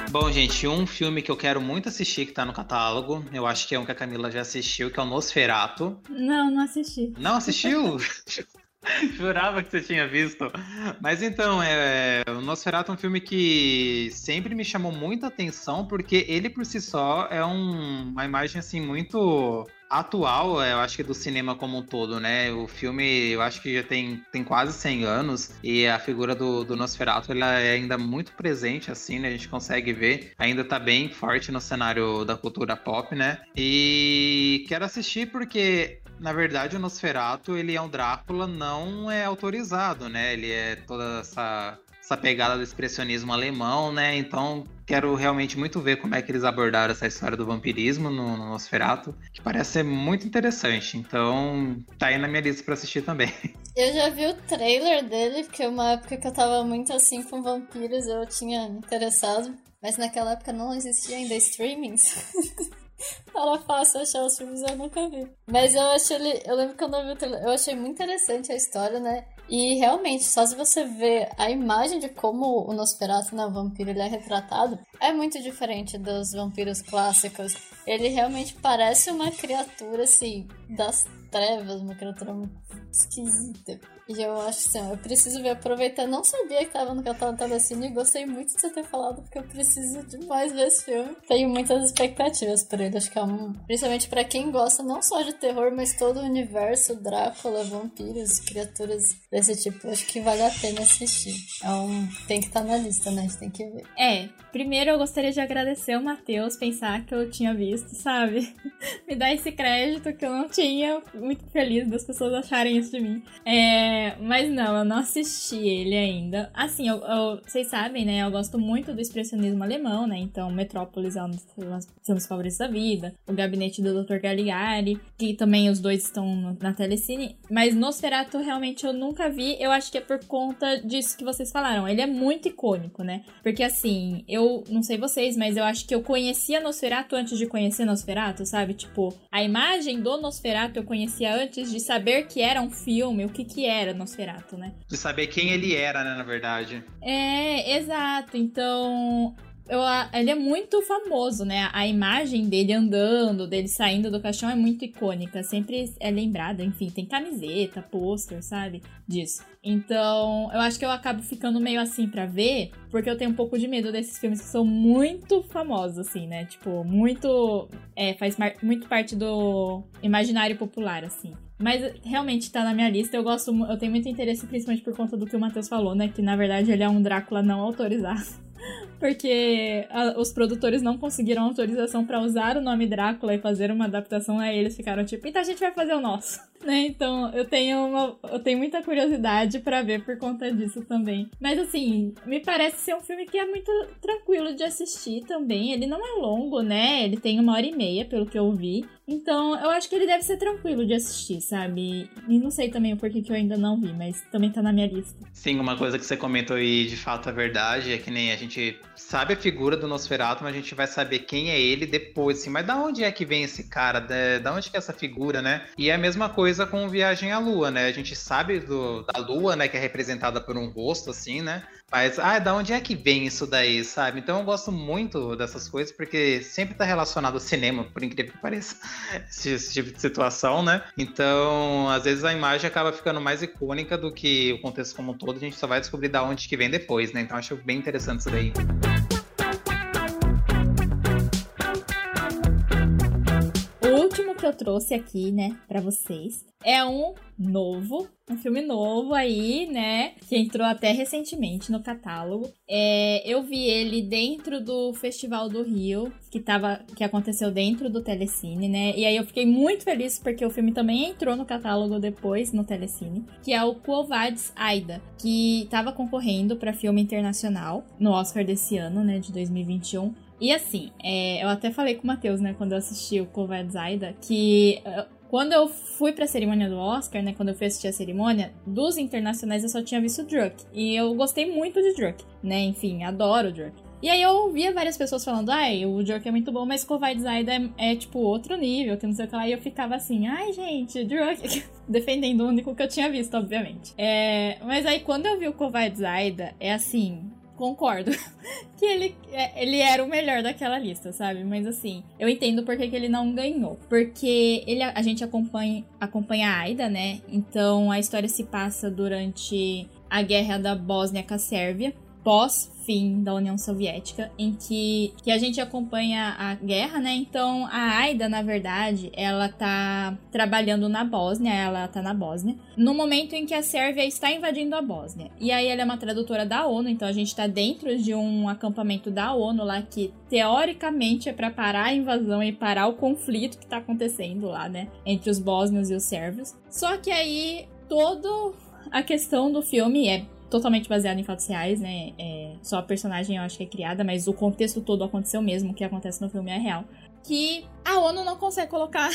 Bom, gente, um filme que eu quero muito assistir que tá no catálogo, eu acho que é um que a Camila já assistiu, que é o Nosferato. Não, não assisti. Não assistiu? Jurava que você tinha visto. Mas então, é, o Nosferatu é um filme que sempre me chamou muita atenção, porque ele por si só é um, uma imagem assim muito atual, eu acho que do cinema como um todo, né? O filme, eu acho que já tem, tem quase 100 anos e a figura do, do Nosferatu, ela é ainda muito presente, assim, né? A gente consegue ver, ainda tá bem forte no cenário da cultura pop, né? E quero assistir porque na verdade, o Nosferatu, ele é um Drácula não é autorizado, né? Ele é toda essa essa pegada do expressionismo alemão, né? Então, quero realmente muito ver como é que eles abordaram essa história do vampirismo no, no Nosferatu, que parece ser muito interessante. Então, tá aí na minha lista para assistir também. Eu já vi o trailer dele, porque uma época que eu tava muito assim com vampiros, eu tinha interessado, mas naquela época não existia ainda streamings. Era fácil achar os filmes, eu nunca vi. Mas eu achei. Eu lembro quando eu vi o trailer, eu achei muito interessante a história, né? E realmente, só se você ver a imagem de como o Nosferatu, o vampiro, ele é retratado, é muito diferente dos vampiros clássicos. Ele realmente parece uma criatura, assim, das trevas, uma criatura muito esquisita. E eu acho que assim, eu preciso ver, aproveitar. Não sabia que tava no catálogo Telecine e gostei muito de você ter falado, porque eu preciso demais ver esse filme. Tenho muitas expectativas por ele. Acho que é um. Principalmente para quem gosta não só de terror, mas todo o universo, Drácula, vampiros, criaturas desse tipo. Acho que vale a pena assistir. É um... Tem que estar tá na lista, né? A gente tem que ver. É, primeiro eu gostaria de agradecer o Matheus, pensar que eu tinha visto, sabe? Me dar esse crédito que eu não tinha. Muito feliz das pessoas acharem isso de mim. É, mas não, eu não assisti ele ainda. Assim, eu, eu, vocês sabem, né? Eu gosto muito do expressionismo alemão, né? Então, Metrópolis é um dos filmes favoritos da vida. O Gabinete do Dr. Caligari, que também os dois estão na telecine. Mas Nosferatu realmente eu nunca vi. Eu acho que é por conta disso que vocês falaram. Ele é muito icônico, né? Porque assim, eu não sei vocês, mas eu acho que eu conhecia Nosferatu antes de conhecer Nosferatu, sabe? Tipo, a imagem do Nosferatu eu conhecia antes de saber que era um filme, o que que era Nosferatu, né? De saber quem ele era, né, na verdade. É, exato. Então, eu, ele é muito famoso, né? A imagem dele andando, dele saindo do caixão é muito icônica. Sempre é lembrada, enfim, tem camiseta, pôster, sabe? Disso. Então, eu acho que eu acabo ficando meio assim para ver, porque eu tenho um pouco de medo desses filmes que são muito famosos, assim, né? Tipo, muito. É, faz muito parte do imaginário popular, assim. Mas realmente tá na minha lista. Eu gosto, eu tenho muito interesse, principalmente por conta do que o Matheus falou, né? Que na verdade ele é um Drácula não autorizado porque a, os produtores não conseguiram autorização para usar o nome Drácula e fazer uma adaptação a eles ficaram tipo, então a gente vai fazer o nosso né? Então eu tenho uma, eu tenho muita curiosidade para ver por conta disso também. Mas assim, me parece ser um filme que é muito tranquilo de assistir também. Ele não é longo, né? Ele tem uma hora e meia, pelo que eu vi. Então eu acho que ele deve ser tranquilo de assistir, sabe? E não sei também o porquê que eu ainda não vi, mas também tá na minha lista. Sim, uma coisa que você comentou aí de fato é verdade, é que nem a gente sabe a figura do Nosferatu, mas a gente vai saber quem é ele depois, assim. Mas da onde é que vem esse cara? Da, da onde que é essa figura, né? E é a mesma coisa com Viagem à Lua, né? A gente sabe do, da Lua, né, que é representada por um rosto, assim, né? Mas, ah, da onde é que vem isso daí, sabe? Então eu gosto muito dessas coisas, porque sempre tá relacionado ao cinema, por incrível que pareça, esse tipo de situação, né? Então, às vezes a imagem acaba ficando mais icônica do que o contexto como um todo, a gente só vai descobrir da onde que vem depois, né? Então acho bem interessante isso daí. Que eu trouxe aqui, né, para vocês é um novo, um filme novo aí, né? Que entrou até recentemente no catálogo. É, eu vi ele dentro do Festival do Rio, que, tava, que aconteceu dentro do Telecine, né? E aí eu fiquei muito feliz porque o filme também entrou no catálogo depois no Telecine, que é o Quovades Aida, que estava concorrendo para filme internacional no Oscar desse ano, né, de 2021. E assim, é, eu até falei com o Matheus, né, quando eu assisti o Covad Zaida, que uh, quando eu fui pra cerimônia do Oscar, né, quando eu fui assistir a cerimônia, dos internacionais eu só tinha visto Druk. E eu gostei muito de Druk, né, enfim, adoro Druk. E aí eu ouvia várias pessoas falando, ai, o Druk é muito bom, mas Covad Zaida é, é, tipo outro nível, que não sei o que lá. E eu ficava assim, ai, gente, Druk... Defendendo o único que eu tinha visto, obviamente. É, mas aí quando eu vi o Covad Zaida, é assim, concordo que ele, é, ele era o melhor daquela lista, sabe? Mas assim, eu entendo por que, que ele não ganhou. Porque ele, a gente acompanha, acompanha a Aida, né? Então a história se passa durante a guerra da Bósnia com a Sérvia pós-fim da União Soviética, em que, que a gente acompanha a guerra, né? Então a Aida, na verdade, ela tá trabalhando na Bósnia, ela tá na Bósnia, no momento em que a Sérvia está invadindo a Bósnia. E aí ela é uma tradutora da ONU, então a gente tá dentro de um acampamento da ONU lá que teoricamente é para parar a invasão e parar o conflito que tá acontecendo lá, né? Entre os bósnios e os sérvios. Só que aí todo a questão do filme é totalmente baseado em fatos reais, né? É, só a personagem eu acho que é criada, mas o contexto todo aconteceu mesmo, o que acontece no filme é real. Que a ONU não consegue colocar.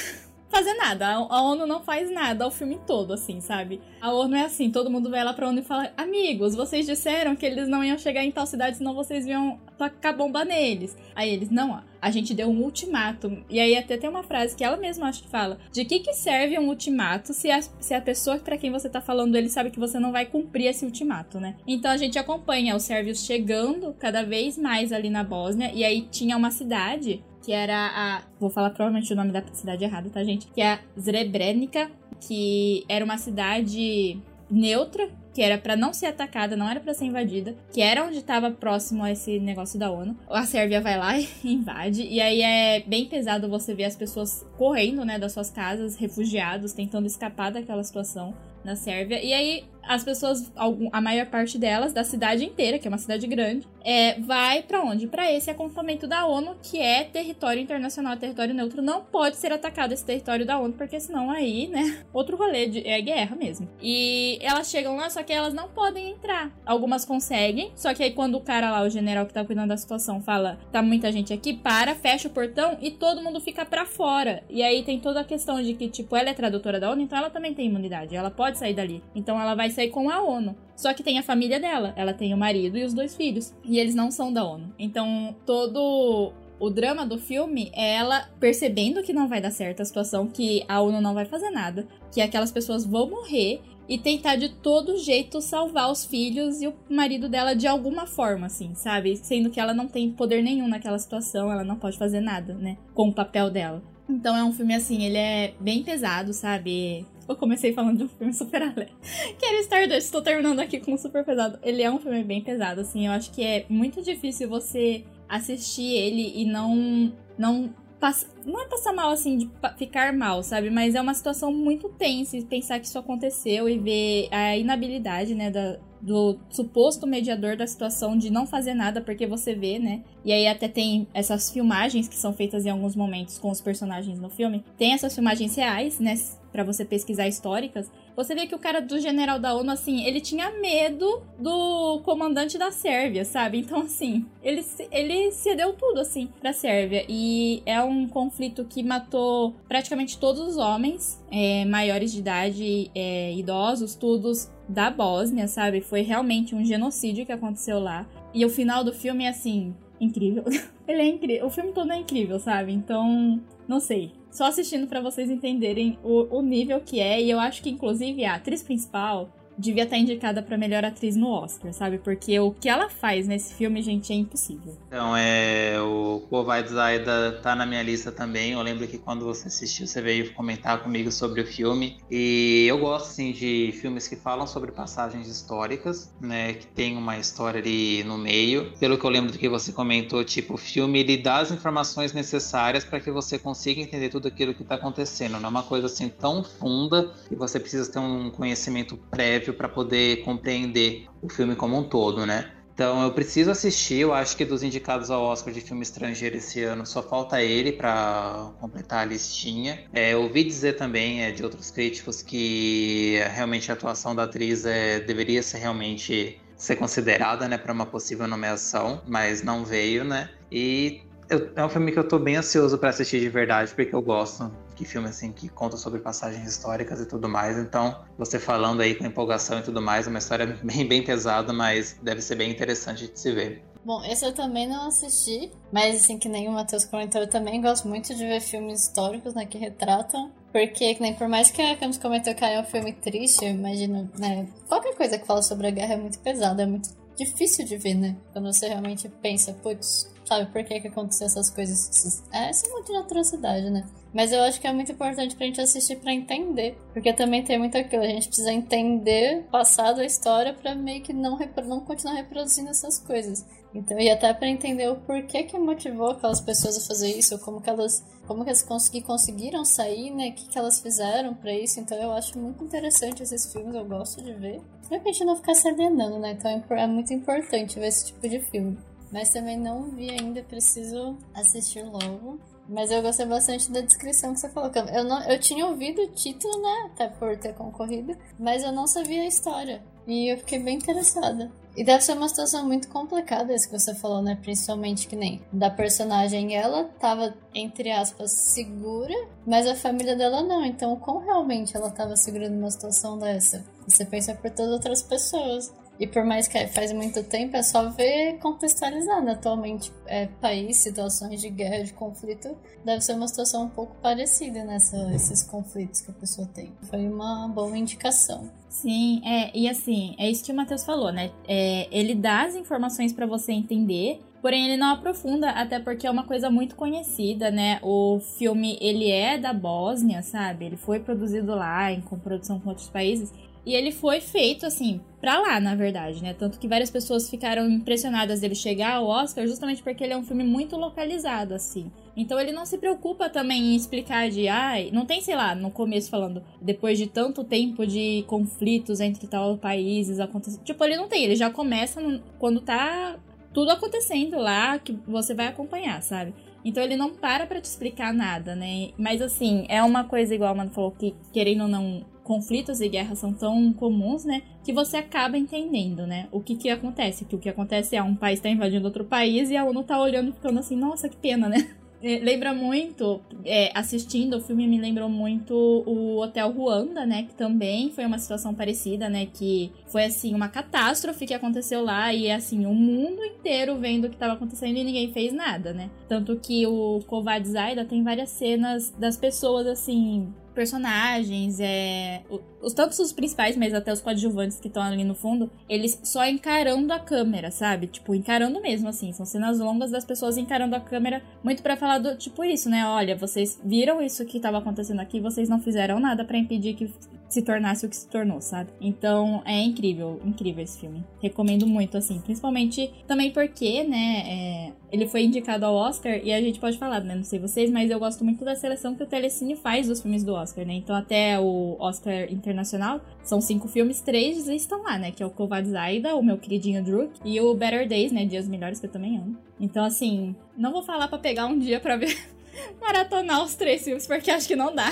Fazer nada. A ONU não faz nada o filme todo, assim, sabe? A ONU é assim, todo mundo vai lá pra ONU e fala: Amigos, vocês disseram que eles não iam chegar em tal cidade, senão vocês iam tacar bomba neles. Aí eles, não, ó, a gente deu um ultimato. E aí até tem uma frase que ela mesma acho que fala: De que que serve um ultimato se a, se a pessoa para quem você tá falando ele sabe que você não vai cumprir esse ultimato, né? Então a gente acompanha os sérvios chegando cada vez mais ali na Bósnia. E aí tinha uma cidade que era a. Vou falar provavelmente o nome da cidade errado, tá, gente? Que é a Srebrenica, que era uma cidade neutra, que era para não ser atacada, não era para ser invadida, que era onde estava próximo a esse negócio da ONU. A Sérvia vai lá e invade, e aí é bem pesado você ver as pessoas correndo, né, das suas casas, refugiados, tentando escapar daquela situação na Sérvia. E aí as pessoas, a maior parte delas, da cidade inteira, que é uma cidade grande, é, vai para onde? Para esse acampamento da ONU, que é território internacional, território neutro. Não pode ser atacado esse território da ONU, porque senão aí, né, outro rolê de, é guerra mesmo. E elas chegam lá, só que elas não podem entrar. Algumas conseguem, só que aí quando o cara lá, o general que tá cuidando da situação, fala, tá muita gente aqui, para, fecha o portão e todo mundo fica para fora. E aí tem toda a questão de que, tipo, ela é tradutora da ONU, então ela também tem imunidade, ela pode sair dali. Então ela vai sair com a ONU. Só que tem a família dela. Ela tem o marido e os dois filhos. E eles não são da ONU. Então, todo o drama do filme é ela percebendo que não vai dar certo a situação, que a ONU não vai fazer nada, que aquelas pessoas vão morrer e tentar de todo jeito salvar os filhos e o marido dela de alguma forma, assim, sabe? Sendo que ela não tem poder nenhum naquela situação, ela não pode fazer nada, né? Com o papel dela. Então é um filme assim, ele é bem pesado, sabe? Eu comecei falando de um filme super alegre. Que era Stardust, estou terminando aqui com um super pesado. Ele é um filme bem pesado, assim. Eu acho que é muito difícil você assistir ele e não. não passa, não é passar mal assim de ficar mal, sabe? Mas é uma situação muito tensa e pensar que isso aconteceu e ver a inabilidade, né, da, do suposto mediador da situação de não fazer nada porque você vê, né? E aí até tem essas filmagens que são feitas em alguns momentos com os personagens no filme. Tem essas filmagens reais, né? para você pesquisar históricas, você vê que o cara do general da ONU, assim, ele tinha medo do comandante da Sérvia, sabe? Então, assim, ele, ele cedeu tudo, assim, pra Sérvia. E é um conflito que matou praticamente todos os homens é, maiores de idade, é, idosos, todos da Bósnia, sabe? Foi realmente um genocídio que aconteceu lá. E o final do filme é, assim, incrível. ele é incrível. O filme todo é incrível, sabe? Então, não sei só assistindo para vocês entenderem o, o nível que é. E eu acho que, inclusive, a atriz principal devia estar indicada para melhor atriz no Oscar, sabe? Porque o que ela faz nesse filme, gente, é impossível. Então, é. O Kovai Zaida tá na minha lista também. Eu lembro que quando você assistiu, você veio comentar comigo sobre o filme. E eu gosto, assim, de filmes que falam sobre passagens históricas, né? Que tem uma história ali no meio. Pelo que eu lembro do que você comentou, tipo, o filme ele dá as informações necessárias para que você consiga entender tudo aquilo que tá acontecendo. Não é uma coisa assim tão funda que você precisa ter um conhecimento prévio para poder compreender o filme como um todo, né? Então eu preciso assistir, eu acho que dos indicados ao Oscar de filme estrangeiro esse ano só falta ele para completar a listinha. É, ouvi dizer também é, de outros críticos que realmente a atuação da atriz é, deveria ser realmente ser considerada né, para uma possível nomeação, mas não veio, né? E eu, é um filme que eu tô bem ansioso para assistir de verdade, porque eu gosto de filme assim que conta sobre passagens históricas e tudo mais. Então, você falando aí com empolgação e tudo mais, é uma história bem, bem pesada, mas deve ser bem interessante de se ver. Bom, esse eu também não assisti, mas assim que nem o Matheus comentou, eu também gosto muito de ver filmes históricos, né, que retratam. Porque, que nem por mais que a Camus comentou que é um filme triste, eu imagino, né, qualquer coisa que fala sobre a guerra é muito pesada, é muito difícil de ver, né? Quando você realmente pensa, putz, sabe por que, que aconteceu essas coisas? É, essa é muito de atrocidade, né? Mas eu acho que é muito importante pra gente assistir para entender. Porque também tem muito aquilo, a gente precisa entender o passado, a história, para meio que não, não continuar reproduzindo essas coisas. Então, e até para entender o porquê que motivou aquelas pessoas a fazer isso, como que elas, como que elas consegui, conseguiram sair, né? O que, que elas fizeram para isso. Então, eu acho muito interessante esses filmes, eu gosto de ver. De repente não ficar se alienando, né? Então, é muito importante ver esse tipo de filme. Mas também não vi ainda, preciso assistir logo. Mas eu gostei bastante da descrição que você falou. Eu, não, eu tinha ouvido o título, né? Até por ter concorrido. Mas eu não sabia a história. E eu fiquei bem interessada. E deve ser uma situação muito complicada, isso que você falou, né? Principalmente que nem da personagem ela tava, entre aspas, segura, mas a família dela não. Então, como realmente ela tava segurando uma situação dessa? Você pensa por todas as outras pessoas. E por mais que faz muito tempo, é só ver contextualizando. Atualmente, é, país, situações de guerra, de conflito, deve ser uma situação um pouco parecida nesses conflitos que a pessoa tem. Foi uma boa indicação. Sim, é, e assim, é isso que o Matheus falou, né? É, ele dá as informações para você entender, porém ele não aprofunda, até porque é uma coisa muito conhecida, né? O filme, ele é da Bósnia, sabe? Ele foi produzido lá, em com produção com outros países, E ele foi feito, assim, pra lá, na verdade, né? Tanto que várias pessoas ficaram impressionadas dele chegar ao Oscar justamente porque ele é um filme muito localizado, assim. Então ele não se preocupa também em explicar de, ai, não tem, sei lá, no começo falando, depois de tanto tempo de conflitos entre tal países acontecendo. Tipo, ele não tem, ele já começa no, quando tá tudo acontecendo lá que você vai acompanhar, sabe? Então ele não para pra te explicar nada, né? Mas assim, é uma coisa igual a Mano falou que, querendo ou não, conflitos e guerras são tão comuns, né? Que você acaba entendendo, né? O que que acontece. Que o que acontece é um país tá invadindo outro país e a ONU tá olhando e ficando assim, nossa, que pena, né? É, lembra muito, é, assistindo o filme me lembrou muito o Hotel Ruanda, né? Que também foi uma situação parecida, né? Que foi assim, uma catástrofe que aconteceu lá e assim, o mundo inteiro vendo o que estava acontecendo e ninguém fez nada, né? Tanto que o Kovad Zaida tem várias cenas das pessoas assim, personagens, é, os tantos os principais, mas até os coadjuvantes que estão ali no fundo, eles só encarando a câmera, sabe? Tipo, encarando mesmo assim, são cenas longas das pessoas encarando a câmera, muito para falar do tipo isso, né? Olha, vocês viram isso que estava acontecendo aqui, vocês não fizeram nada para impedir que se tornasse o que se tornou, sabe? Então é incrível, incrível esse filme. Recomendo muito, assim, principalmente também porque, né, é, ele foi indicado ao Oscar e a gente pode falar, né? Não sei vocês, mas eu gosto muito da seleção que o Telecine faz dos filmes do Oscar, né? Então até o Oscar Internacional são cinco filmes, três estão lá, né? Que é o Kovad Zaida, o meu queridinho Druk, e o Better Days, né? Dias Melhores, que eu também amo. Então, assim, não vou falar para pegar um dia para ver maratonar os três filmes, porque acho que não dá.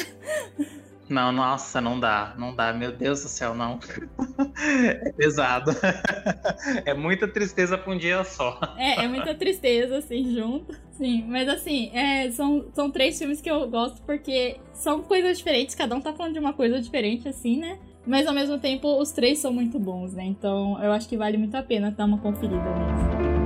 Não, nossa, não dá, não dá, meu Deus do céu, não. É pesado. É muita tristeza pra um dia só. É, é muita tristeza, assim, junto. Sim, mas assim, é, são, são três filmes que eu gosto porque são coisas diferentes, cada um tá falando de uma coisa diferente, assim, né? Mas ao mesmo tempo, os três são muito bons, né? Então eu acho que vale muito a pena dar uma conferida mesmo.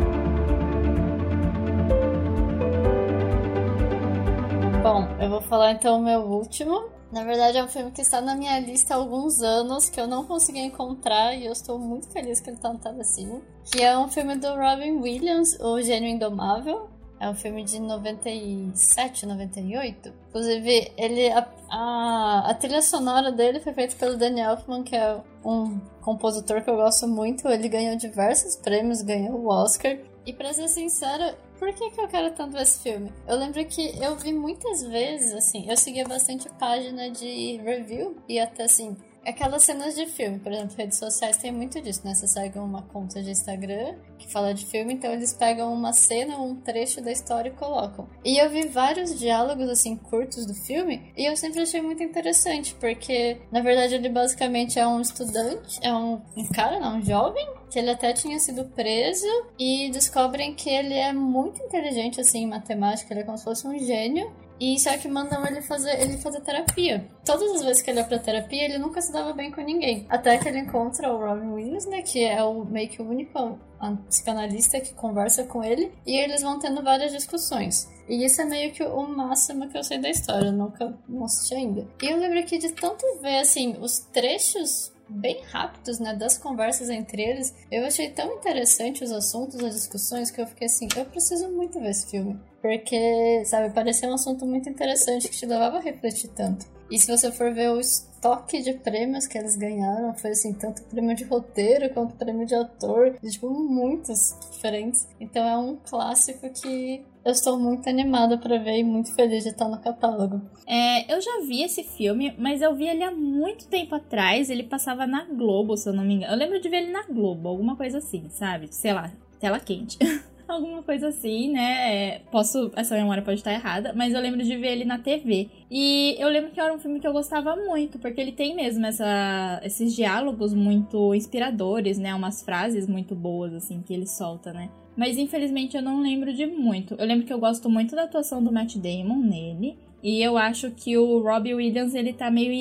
Bom, eu vou falar então o meu último, na verdade, é um filme que está na minha lista há alguns anos, que eu não consegui encontrar, e eu estou muito feliz que ele está no Telecine. Que é um filme do Robin Williams, O Gênio Indomável. É um filme de 97, 98. Inclusive, ele, a, a, a trilha sonora dele foi feita pelo Danny Elfman, que é um compositor que eu gosto muito. Ele ganhou diversos prêmios, ganhou o Oscar. E pra ser sincera, por que, que eu quero tanto esse filme? Eu lembro que eu vi muitas vezes, assim, eu seguia bastante página de review e até assim, aquelas cenas de filme, por exemplo, redes sociais tem muito disso, né? Você segue uma conta de Instagram que fala de filme, então eles pegam uma cena, um trecho da história e colocam. E eu vi vários diálogos, assim, curtos do filme, e eu sempre achei muito interessante, porque, na verdade, ele basicamente é um estudante, é um, um cara, não, um jovem, que ele até tinha sido preso e descobrem que ele é muito inteligente assim em matemática, ele é como se fosse um gênio e só que mandam ele fazer, ele fazer terapia. Todas as vezes que ele ia pra terapia, ele nunca se dava bem com ninguém. Até que ele encontra o Robin Williams, né? Que é o meio que o único psicanalista que conversa com ele. E eles vão tendo várias discussões. E isso é meio que o máximo que eu sei da história. Eu nunca assisti ainda. E eu lembro que de tanto ver, assim, os trechos bem rápidos, né, das conversas entre eles. Eu achei tão interessante os assuntos, as discussões, que eu fiquei assim, eu preciso muito ver esse filme. Porque, sabe, parecia um assunto muito interessante que te levava a refletir tanto. E se você for ver o estoque de prêmios que eles ganharam, foi assim, tanto prêmio de roteiro quanto prêmio de ator, tipo, muitos diferentes. Então é um clássico que eu estou muito animada para ver e muito feliz de estar no catálogo. É, eu já vi esse filme, mas eu vi ele há muito tempo atrás. Ele passava na Globo, se eu não me engano. Eu lembro de ver ele na Globo, alguma coisa assim, sabe? Sei lá, tela quente. alguma coisa assim, né? É, posso, essa memória pode estar errada, mas eu lembro de ver ele na TV. E eu lembro que era um filme que eu gostava muito, porque ele tem mesmo essa, esses diálogos muito inspiradores, né? Umas frases muito boas, assim, que ele solta, né? Mas infelizmente eu não lembro de muito. Eu lembro que eu gosto muito da atuação do Matt Damon nele. E eu acho que o Robbie Williams, ele tá meio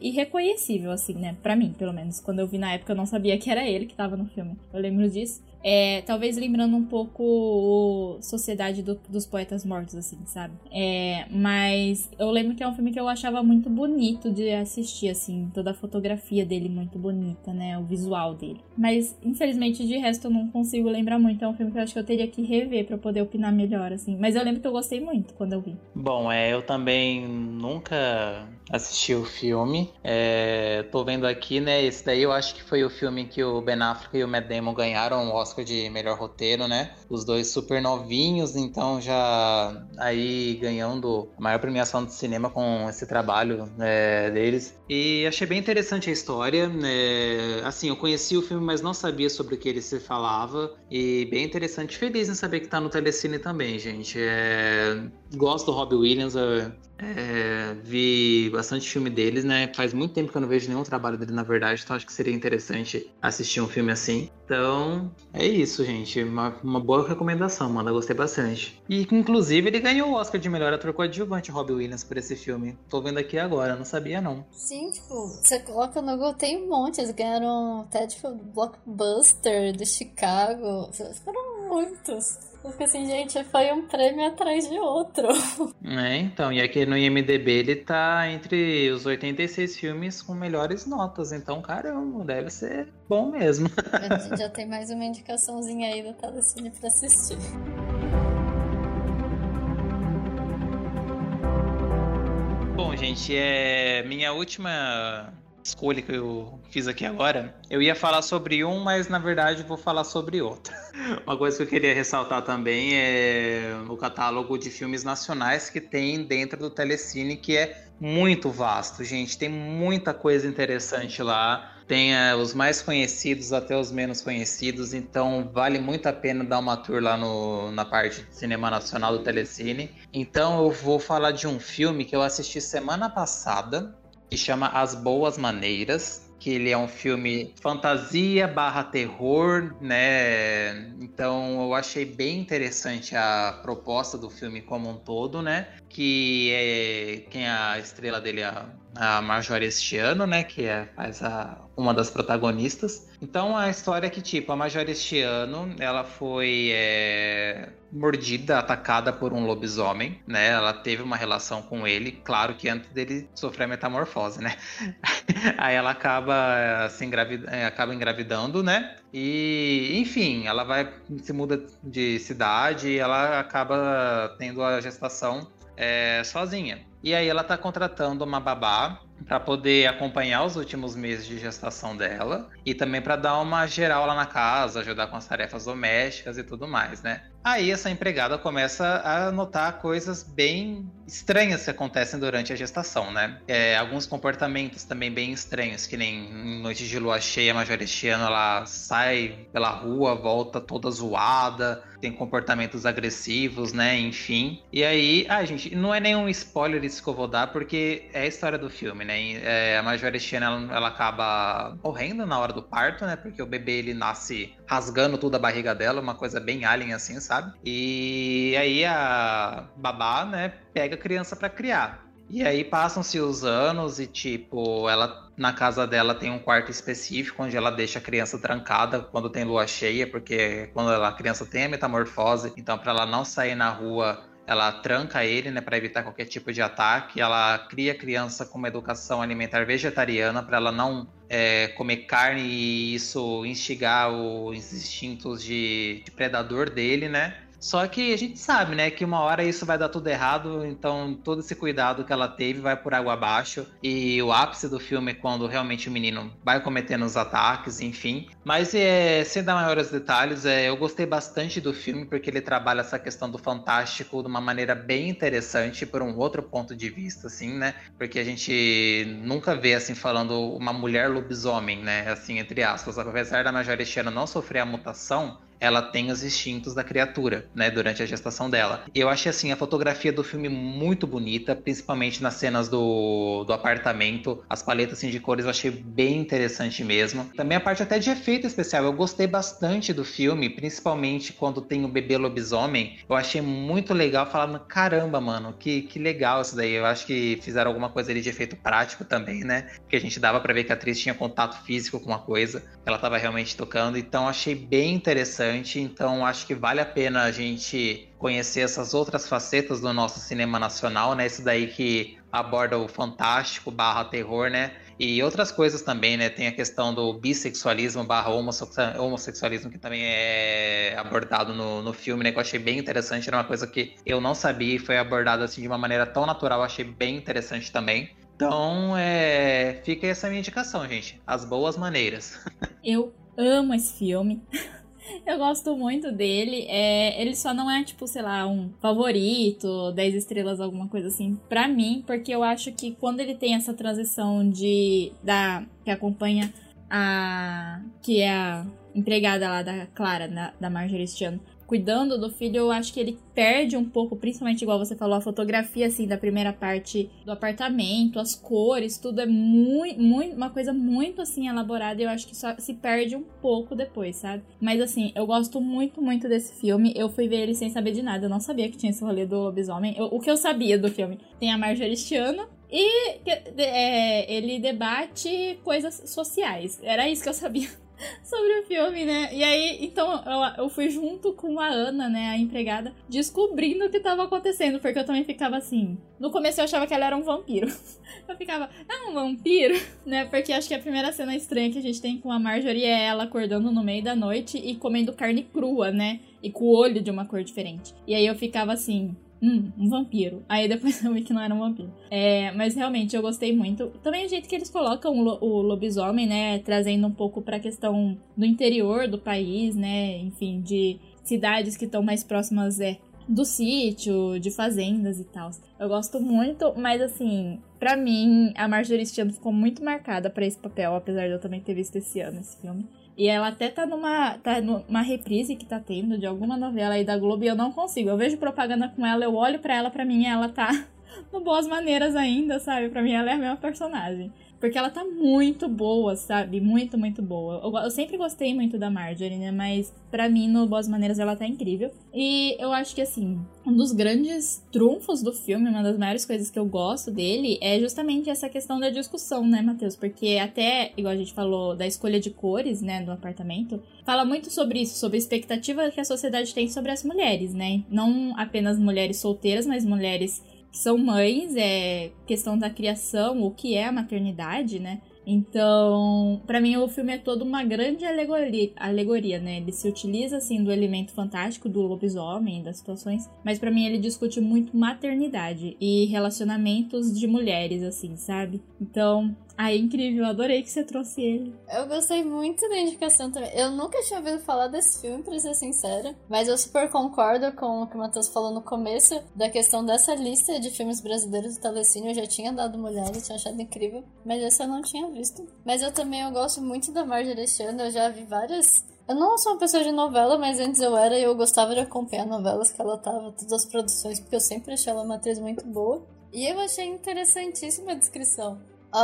irreconhecível, assim, né? Pra mim, pelo menos. Quando eu vi na época, eu não sabia que era ele que tava no filme. Eu lembro disso. É, talvez lembrando um pouco Sociedade do, dos Poetas Mortos, assim, sabe? É, mas eu lembro que é um filme que eu achava muito bonito de assistir, assim, toda a fotografia dele muito bonita, né? O visual dele. Mas, infelizmente, de resto eu não consigo lembrar muito. É um filme que eu acho que eu teria que rever para poder opinar melhor, assim. Mas eu lembro que eu gostei muito quando eu vi. Bom, é, eu também nunca assisti o filme. É, tô vendo aqui, né? Esse daí eu acho que foi o filme que o Ben Affleck e o Matt Damon ganharam o Oscar de melhor roteiro, né? Os dois super novinhos, então já aí ganhando a maior premiação de cinema com esse trabalho é, deles. E achei bem interessante a história. Né? Assim, eu conheci o filme, mas não sabia sobre o que ele se falava. E bem interessante. Feliz em saber que tá no Telecine também, gente. É... Gosto do Robbie Williams. É... É, vi bastante filme deles, né? Faz muito tempo que eu não vejo nenhum trabalho dele, na verdade, então acho que seria interessante assistir um filme assim. Então, é isso, gente. Uma, uma boa recomendação, mano. Eu gostei bastante. E, inclusive, ele ganhou o Oscar de melhor ator coadjuvante, Robbie Williams, por esse filme. Tô vendo aqui agora, não sabia não. Sim, tipo, você coloca no Google, tem um monte. Eles ganharam até, tipo, Blockbuster do Chicago. Foram muitos. Eu fico assim, gente, foi um prêmio atrás de outro. É, então, e aqui no IMDB ele tá entre os 86 filmes com melhores notas, então, caramba, deve ser bom mesmo. A gente já tem mais uma indicaçãozinha aí do Telecine pra assistir. Bom, gente, é minha última escolha que eu fiz aqui agora, eu ia falar sobre um, mas na verdade vou falar sobre outro. Uma coisa que eu queria ressaltar também é o catálogo de filmes nacionais que tem dentro do Telecine, que é muito vasto, gente. Tem muita coisa interessante lá. Tem é, os mais conhecidos até os menos conhecidos, então vale muito a pena dar uma tour lá no, na parte de cinema nacional do Telecine. Então eu vou falar de um filme que eu assisti semana passada, que chama As Boas Maneiras, que ele é um filme fantasia barra terror, né? Então eu achei bem interessante a proposta do filme como um todo, né? Que é quem a estrela dele é a Marjorie este ano, né? Que é, faz a, uma das protagonistas. Então a história é que, tipo, a Marjorie este ano, ela foi é, mordida, atacada por um lobisomem, né? Ela teve uma relação com ele, claro que antes dele sofrer a metamorfose, né? Aí ela acaba se engravid... É, acaba engravidando, né? E, enfim, ela vai se muda de cidade e ela acaba tendo a gestação é, sozinha. E aí ela tá contratando uma babá para poder acompanhar os últimos meses de gestação dela e também para dar uma geral lá na casa, ajudar com as tarefas domésticas e tudo mais, né? Aí essa empregada começa a notar coisas bem estranhas que acontecem durante a gestação, né? É, alguns comportamentos também bem estranhos, que nem em noite de lua cheia, a majorestiana ela sai pela rua, volta toda zoada, tem comportamentos agressivos, né? Enfim. E aí, ah, gente, não é nenhum spoiler isso que eu vou dar, porque é a história do filme, né? É, a majorestiana ela, ela acaba morrendo na hora do parto, né? Porque o bebê ele nasce rasgando tudo a barriga dela, uma coisa bem alien assim, sabe? E aí a babá, né, pega a criança para criar. E aí passam-se os anos e, tipo, ela na casa dela tem um quarto específico onde ela deixa a criança trancada quando tem lua cheia, porque quando ela, a criança tem a metamorfose, então para ela não sair na rua, ela tranca ele, né, para evitar qualquer tipo de ataque. Ela cria a criança com uma educação alimentar vegetariana para ela não é, comer carne e isso instigar os instintos de, de predador dele, né? Só que a gente sabe, né, que uma hora isso vai dar tudo errado, então todo esse cuidado que ela teve vai por água abaixo. E o ápice do filme é quando realmente o menino vai cometendo os ataques, enfim. Mas é, sem dar maiores detalhes, é, eu gostei bastante do filme porque ele trabalha essa questão do fantástico de uma maneira bem interessante, por um outro ponto de vista, assim, né? Porque a gente nunca vê, assim, falando uma mulher lobisomem, né? Assim, entre aspas. Apesar da Major não sofrer a mutação, ela tem os instintos da criatura, né, durante a gestação dela. Eu achei assim a fotografia do filme muito bonita, principalmente nas cenas do, do apartamento, as paletas assim, de cores eu achei bem interessante mesmo. Também a parte até de efeito especial, eu gostei bastante do filme, principalmente quando tem o bebê lobisomem. Eu achei muito legal, falando caramba, mano, que, que legal isso daí. Eu acho que fizeram alguma coisa ali de efeito prático também, né? Porque a gente dava para ver que a atriz tinha contato físico com uma coisa, ela tava realmente tocando, então achei bem interessante bastante, então acho que vale a pena a gente conhecer essas outras facetas do nosso cinema nacional, né? Esse daí que aborda o fantástico barra terror, né? E outras coisas também, né? Tem a questão do bissexualismo barra homossexualismo, que também é abordado no, no filme, né? Que eu achei bem interessante. Era uma coisa que eu não sabia e foi abordado assim de uma maneira tão natural. Eu achei bem interessante também. Então, é... fica essa minha indicação, gente. As boas maneiras. Eu amo esse filme. Eu gosto muito dele. É, ele só não é, tipo, sei lá, um favorito, 10 estrelas, alguma coisa assim, pra mim, porque eu acho que quando ele tem essa transição de. da que acompanha a. que é a empregada lá da Clara, da, da Marjorie Stiano, cuidando do filho, eu acho que ele perde um pouco, principalmente igual você falou, a fotografia assim da primeira parte do apartamento, as cores, tudo é muito, muito uma coisa muito assim elaborada, e eu acho que só se perde um pouco depois, sabe? Mas assim, eu gosto muito, muito desse filme. Eu fui ver ele sem saber de nada, eu não sabia que tinha esse rolê do lobisomem. Eu, o que eu sabia do filme? Tem a Marjorie Stiano, e é, ele debate coisas sociais. Era isso que eu sabia sobre o filme, né? E aí, então, eu, eu fui junto com a Ana, né, a empregada, descobrindo o que tava acontecendo, porque eu também ficava assim. No começo eu achava que ela era um vampiro. Eu ficava, é um vampiro? Né? Porque acho que a primeira cena estranha que a gente tem com a Marjorie é ela acordando no meio da noite e comendo carne crua, né? E com o olho de uma cor diferente. E aí eu ficava assim, hum, um vampiro. Aí depois eu vi que não era um vampiro. É, mas realmente eu gostei muito. Também o jeito que eles colocam o lobisomem, né? Trazendo um pouco pra questão do interior do país, né? Enfim, de cidades que estão mais próximas é, do sítio, de fazendas e tal. Eu gosto muito, mas assim, para mim, a Marjorie Stiano ficou muito marcada para esse papel, apesar de eu também ter visto esse ano esse filme. E ela até tá numa, tá numa reprise que tá tendo de alguma novela aí da Globo e eu não consigo. Eu vejo propaganda com ela, eu olho para ela, para mim ela tá no Boas Maneiras ainda, sabe? Pra mim ela é a mesma personagem. Porque ela tá muito boa, sabe? Muito, muito boa. Eu, eu, sempre gostei muito da Marjorie, né? Mas para mim, no Boas Maneiras, ela tá incrível. E eu acho que, assim, um dos grandes trunfos do filme, uma das maiores coisas que eu gosto dele, é justamente essa questão da discussão, né, Matheus? Porque até, igual a gente falou, da escolha de cores, né, do apartamento, fala muito sobre isso, sobre a expectativa que a sociedade tem sobre as mulheres, né? Não apenas mulheres solteiras, mas mulheres são mães, é questão da criação, o que é a maternidade, né? Então, para mim o filme é todo uma grande alegoria, alegoria, né? Ele se utiliza assim do elemento fantástico do lobisomem, das situações, mas para mim ele discute muito maternidade e relacionamentos de mulheres assim, sabe? Então, ah, é incrível, adorei que você trouxe ele. Eu gostei muito da indicação também. Eu nunca tinha ouvido falar desse filme, pra ser sincera. Mas eu super concordo com o que o Matheus falou no começo, da questão dessa lista de filmes brasileiros do Telecine. Eu já tinha dado uma olhada, tinha achado incrível. Mas esse eu não tinha visto. Mas eu também eu gosto muito da Marjorie Chan, eu já vi várias eu não sou uma pessoa de novela, mas antes eu era e eu gostava de acompanhar novelas que ela tava, todas as produções, porque eu sempre achei ela uma atriz muito boa. E eu achei interessantíssima a descrição.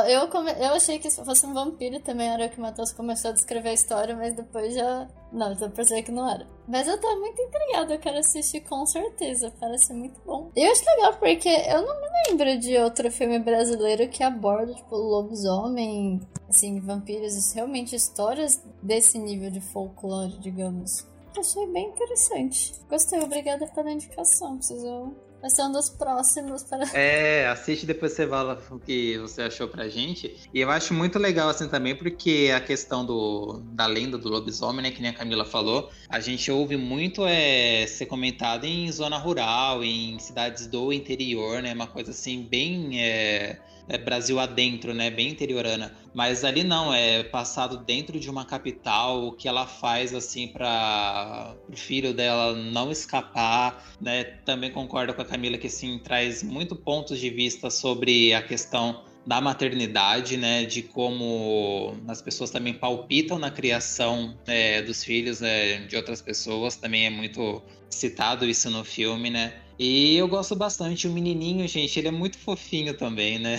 Eu, come... eu achei que fosse um vampiro também, era que o Matheus começou a descrever a história, mas depois já. Não, eu percebi que não era. Mas eu tô muito intrigada, eu quero assistir com certeza, parece muito bom. E eu acho legal porque eu não me lembro de outro filme brasileiro que aborda, tipo, lobisomem, assim, vampiros, realmente histórias desse nível de folclore, digamos. Achei bem interessante. Gostei, obrigada pela indicação. Preciso Vai ser um dos próximos para. É, assiste depois você fala o que você achou pra gente. E eu acho muito legal assim também, porque a questão do, da lenda do lobisomem, né, que nem a Camila falou, a gente ouve muito é, ser comentado em zona rural, em cidades do interior, né? Uma coisa assim, bem. É é, Brasil adentro, né? Bem interiorana. Mas ali não, é passado dentro de uma capital, o que ela faz assim para o filho dela não escapar, né? Também concordo com a Camila que assim traz muito pontos de vista sobre a questão da maternidade, né, de como as pessoas também palpitam na criação é, dos filhos né, de outras pessoas, também é muito citado isso no filme, né? E eu gosto bastante. O menininho, gente, ele é muito fofinho também, né?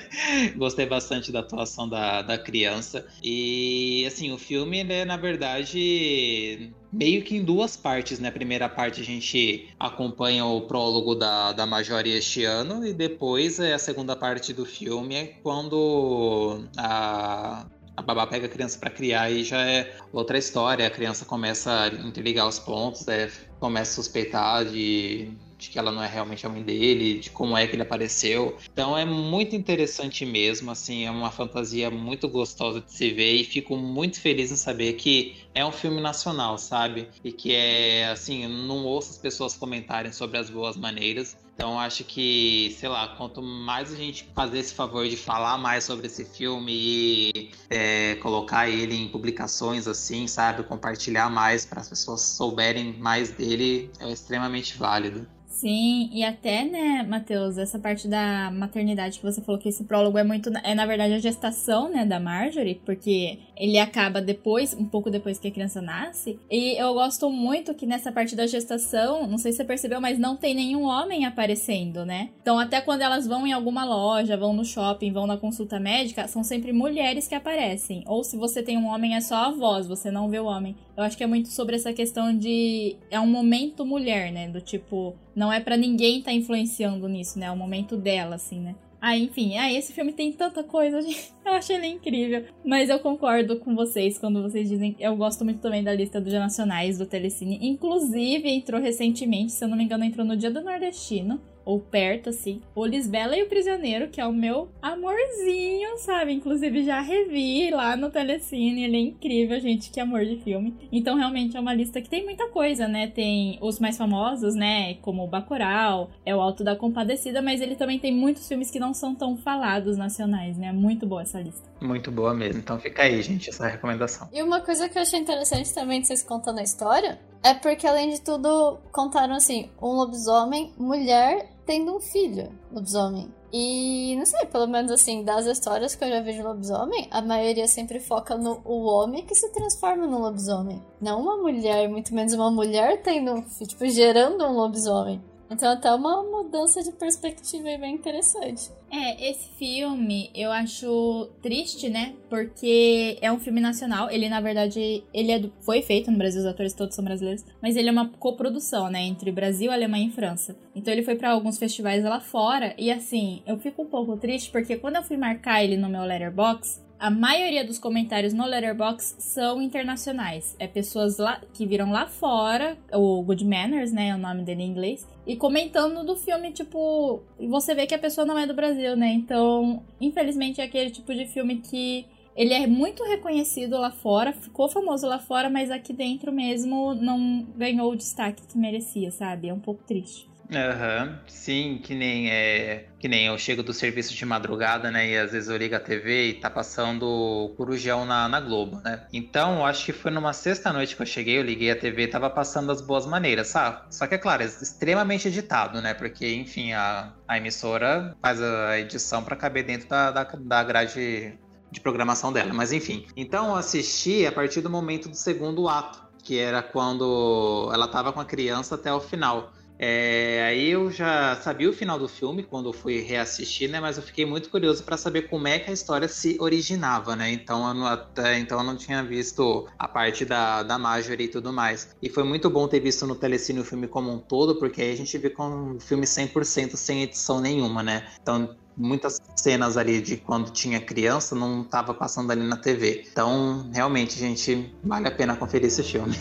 Gostei bastante da atuação da, da criança. E, assim, o filme, ele é, na verdade, meio que em duas partes, né? A primeira parte a gente acompanha o prólogo da, da Majori este ano, e depois é a segunda parte do filme é quando a a babá pega a criança para criar e já é outra história. A criança começa a interligar os pontos, é, começa a suspeitar de de que ela não é realmente a mãe dele, de como é que ele apareceu. Então é muito interessante mesmo, assim, é uma fantasia muito gostosa de se ver e fico muito feliz em saber que é um filme nacional, sabe? E que é, assim, não ouço as pessoas comentarem sobre as boas maneiras. Então acho que, sei lá, quanto mais a gente fazer esse favor de falar mais sobre esse filme e é, colocar ele em publicações assim, sabe, compartilhar mais para as pessoas souberem mais dele, é extremamente válido. Sim, e até, né, Matheus, essa parte da maternidade que você falou que esse prólogo é muito. É, na verdade, a gestação, né, da Marjorie, porque ele acaba depois, um pouco depois que a criança nasce. E eu gosto muito que nessa parte da gestação, não sei se você percebeu, mas não tem nenhum homem aparecendo, né? Então, até quando elas vão em alguma loja, vão no shopping, vão na consulta médica, são sempre mulheres que aparecem. Ou se você tem um homem, é só a voz, você não vê o homem. Eu acho que é muito sobre essa questão de. É um momento mulher, né? Do tipo não é para ninguém estar tá influenciando nisso, né? É o momento dela, assim, né? Ah, enfim, ah, esse filme tem tanta coisa, gente. Eu achei ele incrível. Mas eu concordo com vocês quando vocês dizem. Eu gosto muito também da lista dos nacionais do Telecine. Inclusive, entrou recentemente, se eu não me engano, entrou no Dia do Nordestino ou perto, assim. O Lisbela e o Prisioneiro, que é o meu amorzinho, sabe? Inclusive já revi lá no Telecine, ele é incrível, gente, que amor de filme. Então realmente é uma lista que tem muita coisa, né? Tem os mais famosos, né? Como o Bacurau, é o Alto da Compadecida, mas ele também tem muitos filmes que não são tão falados nacionais, né? Muito boa essa lista. Muito boa mesmo. Então fica aí, gente, essa recomendação. E uma coisa que eu achei interessante também de vocês contando a história é porque, além de tudo, contaram assim: um lobisomem, mulher tendo um filho, lobisomem. E não sei, pelo menos assim, das histórias que eu já de lobisomem, a maioria sempre foca no o homem que se transforma num lobisomem. Não uma mulher, muito menos uma mulher tendo tipo, gerando um lobisomem. Então até uma mudança de perspectiva bem interessante. É, esse filme eu acho triste, né? Porque é um filme nacional. Ele, na verdade, ele é do... foi feito no Brasil, os atores todos são brasileiros. Mas ele é uma coprodução, né? Entre Brasil, Alemanha e França. Então ele foi para alguns festivais lá fora. E assim, eu fico um pouco triste porque quando eu fui marcar ele no meu letterbox, a maioria dos comentários no Letterbox são internacionais. É pessoas lá que viram lá fora, o Good Manners, né, é o nome dele em inglês, e comentando do filme, tipo, você vê que a pessoa não é do Brasil, né? Então, infelizmente é aquele tipo de filme que ele é muito reconhecido lá fora, ficou famoso lá fora, mas aqui dentro mesmo não ganhou o destaque que merecia, sabe? É um pouco triste. Aham, uhum, sim, que nem é. Que nem eu chego do serviço de madrugada, né? E às vezes eu ligo a TV e tá passando Corujão na, na Globo, né? Então, acho que foi numa sexta-noite que eu cheguei, eu liguei a TV e tava passando as boas maneiras, sabe? Só que, é claro, é extremamente editado, né? Porque, enfim, a, a emissora faz a edição para caber dentro da, da, da grade de programação dela. Mas enfim. Então eu assisti a partir do momento do segundo ato, que era quando ela tava com a criança até o final. É, aí eu já sabia o final do filme quando eu fui reassistir, né? Mas eu fiquei muito curioso para saber como é que a história se originava, né? Então eu não, até então eu não tinha visto a parte da, da Marjorie e tudo mais. E foi muito bom ter visto no Telecine o filme como um todo, porque aí a gente vê com um filme 100% sem edição nenhuma, né? Então muitas cenas ali de quando tinha criança não estava passando ali na TV. Então, realmente, gente, vale a pena conferir esse filme.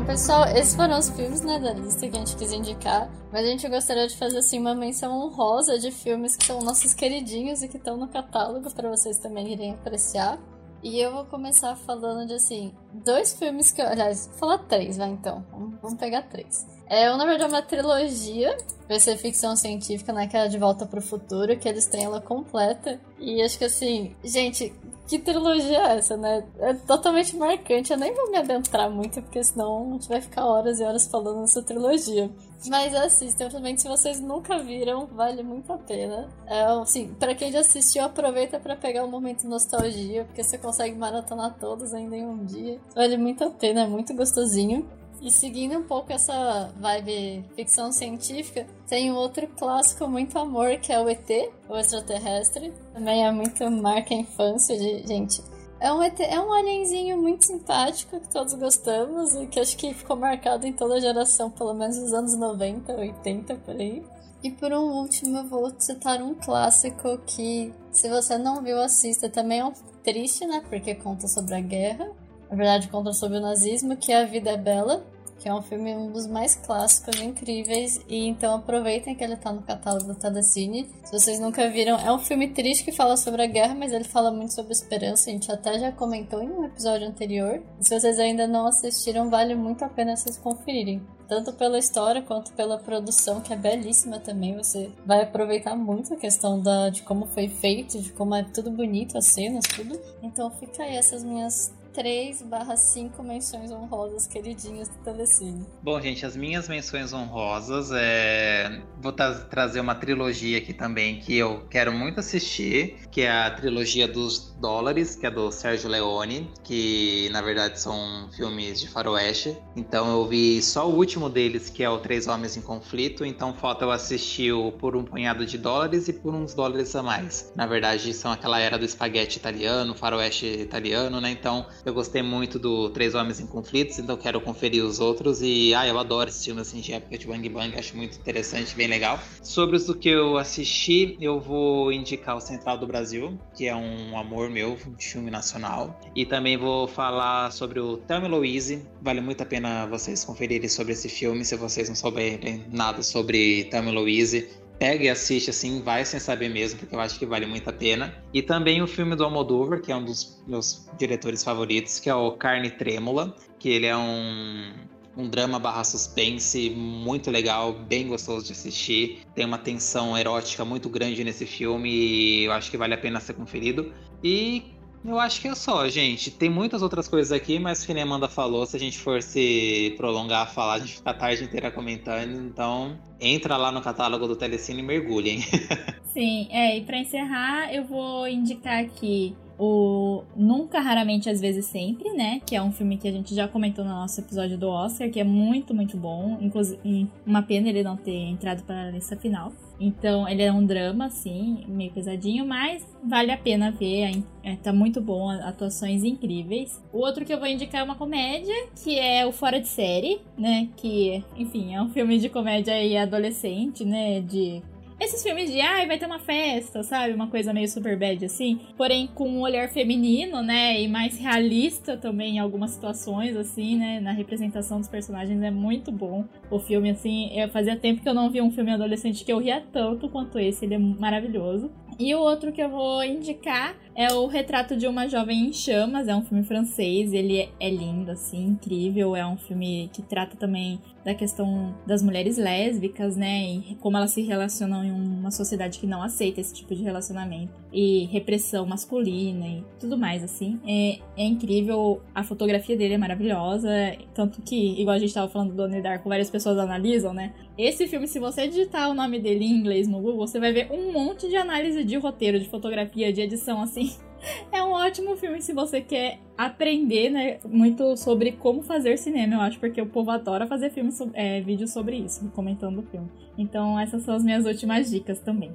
Bom, pessoal, esses foram os filmes né, da lista que a gente quis indicar. Mas a gente gostaria de fazer assim uma menção honrosa de filmes que são nossos queridinhos e que estão no catálogo para vocês também irem apreciar. E eu vou começar falando de assim, dois filmes que eu. Aliás, vou falar três, vai então. Vamos, pegar três. É, na verdade, é uma trilogia. Vai ser ficção científica, né? Que é De Volta para o Futuro, que eles têm ela completa. E acho que assim, gente, que trilogia é essa, né? É totalmente marcante. Eu nem vou me adentrar muito, porque senão a gente vai ficar horas e horas falando nessa trilogia. Mas assistam, realmente, se vocês nunca viram, vale muito a pena. É, assim, pra quem já assistiu, aproveita para pegar um momento de nostalgia, porque você consegue maratonar todos ainda em um dia. Vale muito a pena, é muito gostosinho. E seguindo um pouco essa vibe ficção científica, tem um outro clássico muito amor que é o ET, o extraterrestre. Também é muito marca a infância de gente. É um, ET, é um alienzinho muito simpático que todos gostamos e que acho que ficou marcado em toda a geração, pelo menos nos anos 90, 80 por aí. E por um último, eu vou citar um clássico que, se você não viu, assista. Também é um triste, né? Porque conta sobre a guerra. Na verdade, conta sobre o nazismo, que é A Vida é Bela, que é um filme um dos mais clássicos, incríveis, e então aproveitem que ele tá no catálogo do Telecine. Se vocês nunca viram, é um filme triste que fala sobre a guerra, mas ele fala muito sobre esperança, a gente até já comentou em um episódio anterior. E se vocês ainda não assistiram, vale muito a pena vocês conferirem. Tanto pela história quanto pela produção, que é belíssima também. Você vai aproveitar muito a questão da, de como foi feito, de como é tudo bonito, as cenas, tudo. Então fica aí essas minhas 3 barra 5 menções honrosas queridinhas do Telecine. Bom, gente, as minhas menções honrosas é. Vou tra trazer uma trilogia aqui também que eu quero muito assistir, que é a trilogia dos dólares, que é do Sérgio Leone, que na verdade são filmes de faroeste. Então eu vi só o último deles, que é o Três Homens em Conflito. Então falta eu assistir o Por um Punhado de Dólares e Por uns Dólares a Mais. Na verdade, são aquela era do espaguete italiano, faroeste italiano, né? Então gostei muito do Três Homens em Conflitos, então quero conferir os outros. E, ah, eu adoro esse filme assim, de época de Bang Bang, acho muito interessante, bem legal. Sobre os do que eu assisti, eu vou indicar o Central do Brasil, que é um amor meu, um filme nacional. E também vou falar sobre o Thelma Louise. Vale muito a pena vocês conferirem sobre esse filme, se vocês não souberem nada sobre Thelma Louise pega e assiste assim, vai sem saber mesmo, porque eu acho que vale muito a pena. E também o filme do Almodóvar, que é um dos meus diretores favoritos, que é o Carne Trêmula, que ele é um, um drama barra suspense muito legal, bem gostoso de assistir. Tem uma tensão erótica muito grande nesse filme e eu acho que vale a pena ser conferido. E eu acho que é só, gente. Tem muitas outras coisas aqui, mas que nem Amanda falou, se a gente for se prolongar a falar, a gente fica a tarde inteira comentando. Então, entra lá no catálogo do Telecine e mergulhem. Sim, é, e pra encerrar, eu vou indicar aqui o Nunca, Raramente, Às vezes Sempre, né? Que é um filme que a gente já comentou no nosso episódio do Oscar, que é muito, muito bom. Inclusive, uma pena ele não ter entrado para a lista final. Então, ele é um drama, assim, meio pesadinho, mas vale a pena ver. É, tá muito bom, atuações incríveis. O outro que eu vou indicar é uma comédia, que é o Fora de Série, né? Que, enfim, é um filme de comédia aí adolescente, né? De esses filmes de, ai, vai ter uma festa, sabe? Uma coisa meio super bad assim. Porém, com um olhar feminino, né? E mais realista também em algumas situações, assim, né? Na representação dos personagens é muito bom. O filme, assim, fazia tempo que eu não via um filme adolescente que eu ria tanto quanto esse. Ele é maravilhoso. E o outro que eu vou indicar é o Retrato de uma Jovem em Chamas. É um filme francês. Ele é lindo, assim, incrível. É um filme que trata também da questão das mulheres lésbicas, né? E como elas se relacionam em uma sociedade que não aceita esse tipo de relacionamento. E repressão masculina e tudo mais, assim. É, é incrível. A fotografia dele é maravilhosa. Tanto que, igual a gente tava falando do Donnie Darko, várias pessoas analisam, né? Esse filme, se você digitar o nome dele em inglês no Google, você vai ver um monte de análise de roteiro, de fotografia, de edição, assim. É um ótimo filme se você quer aprender, né, muito sobre como fazer cinema, eu acho, porque o povo adora fazer filme, é, vídeos sobre isso, comentando o filme. Então essas são as minhas últimas dicas também.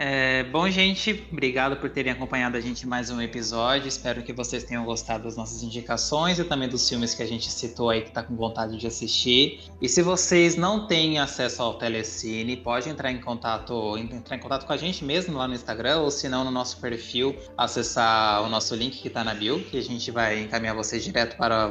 É, bom, gente, obrigado por terem acompanhado a gente mais um episódio. Espero que vocês tenham gostado das nossas indicações e também dos filmes que a gente citou aí que tá com vontade de assistir. E se vocês não têm acesso ao Telecine, pode entrar em contato, entrar em contato com a gente mesmo lá no Instagram ou se não no nosso perfil, acessar o nosso link que tá na bio, que a gente vai encaminhar vocês direto para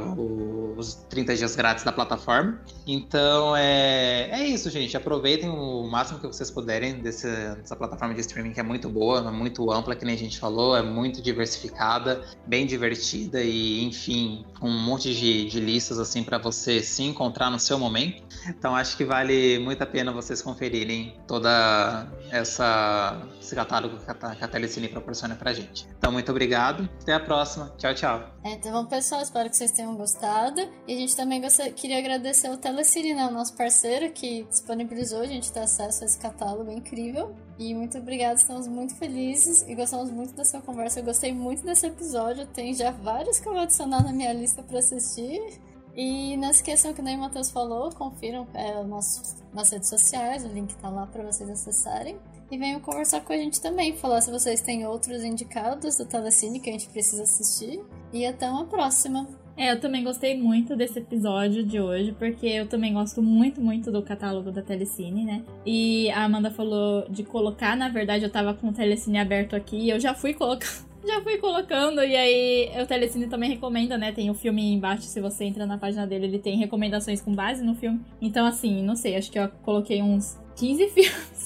os 30 dias grátis da plataforma. Então é, é isso, gente. Aproveitem o máximo que vocês puderem desse, dessa plataforma de streaming que é muito boa, muito ampla, que nem a gente falou, é muito diversificada, bem divertida e, enfim, um monte de, de listas assim para você se encontrar no seu momento. Então acho que vale muito a pena vocês conferirem toda essa esse catálogo que a, que a Telecine proporciona pra gente. Então muito obrigado, até a próxima, tchau, tchau. É, então bom pessoal, espero que vocês tenham gostado e a gente também gostaria, queria agradecer ao Telecine, né, o nosso parceiro que disponibilizou a gente ter acesso a esse catálogo incrível. E muito obrigada, estamos muito felizes e gostamos muito da sua conversa. Eu gostei muito desse episódio, tem já vários que eu vou adicionar na minha lista para assistir. E não esqueçam que nem o Matheus falou, confiram é, nosso, nas redes sociais, o link tá lá para vocês acessarem. E venham conversar com a gente também, falar se vocês têm outros indicados do Telecine que a gente precisa assistir. e até uma próxima. É, eu também gostei muito desse episódio de hoje, porque eu também gosto muito, muito do catálogo da Telecine, né? E a Amanda falou de colocar, na verdade, eu tava com o Telecine aberto aqui, eu já fui colocando. Já fui colocando, e aí o Telecine também recomenda, né? Tem o filme embaixo, se você entra na página dele, ele tem recomendações com base no filme. Então, assim, não sei, acho que eu coloquei uns 15 filmes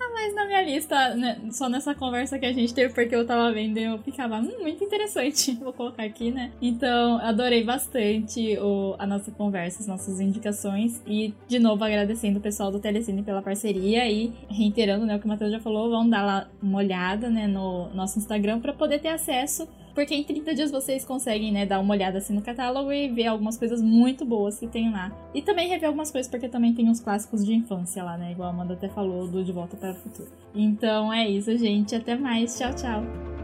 a mais na minha lista, né? só nessa conversa que a gente teve, porque eu tava vendo eu ficava, hum, muito interessante, vou colocar aqui, né? Então, adorei bastante o, a nossa conversa, as nossas indicações, e de novo agradecendo o pessoal do Telecine pela parceria e reiterando, né, o que o Matheus já falou, vão dar lá uma olhada, né, no nosso Instagram para poder ter acesso porque em 30 dias vocês conseguem, né, dar uma olhada assim no catálogo e ver algumas coisas muito boas que tem lá. E também rever algumas coisas, porque também tem uns clássicos de infância lá, né? Igual a Amanda até falou do De Volta para o Futuro. Então é isso, gente. Até mais. Tchau, tchau.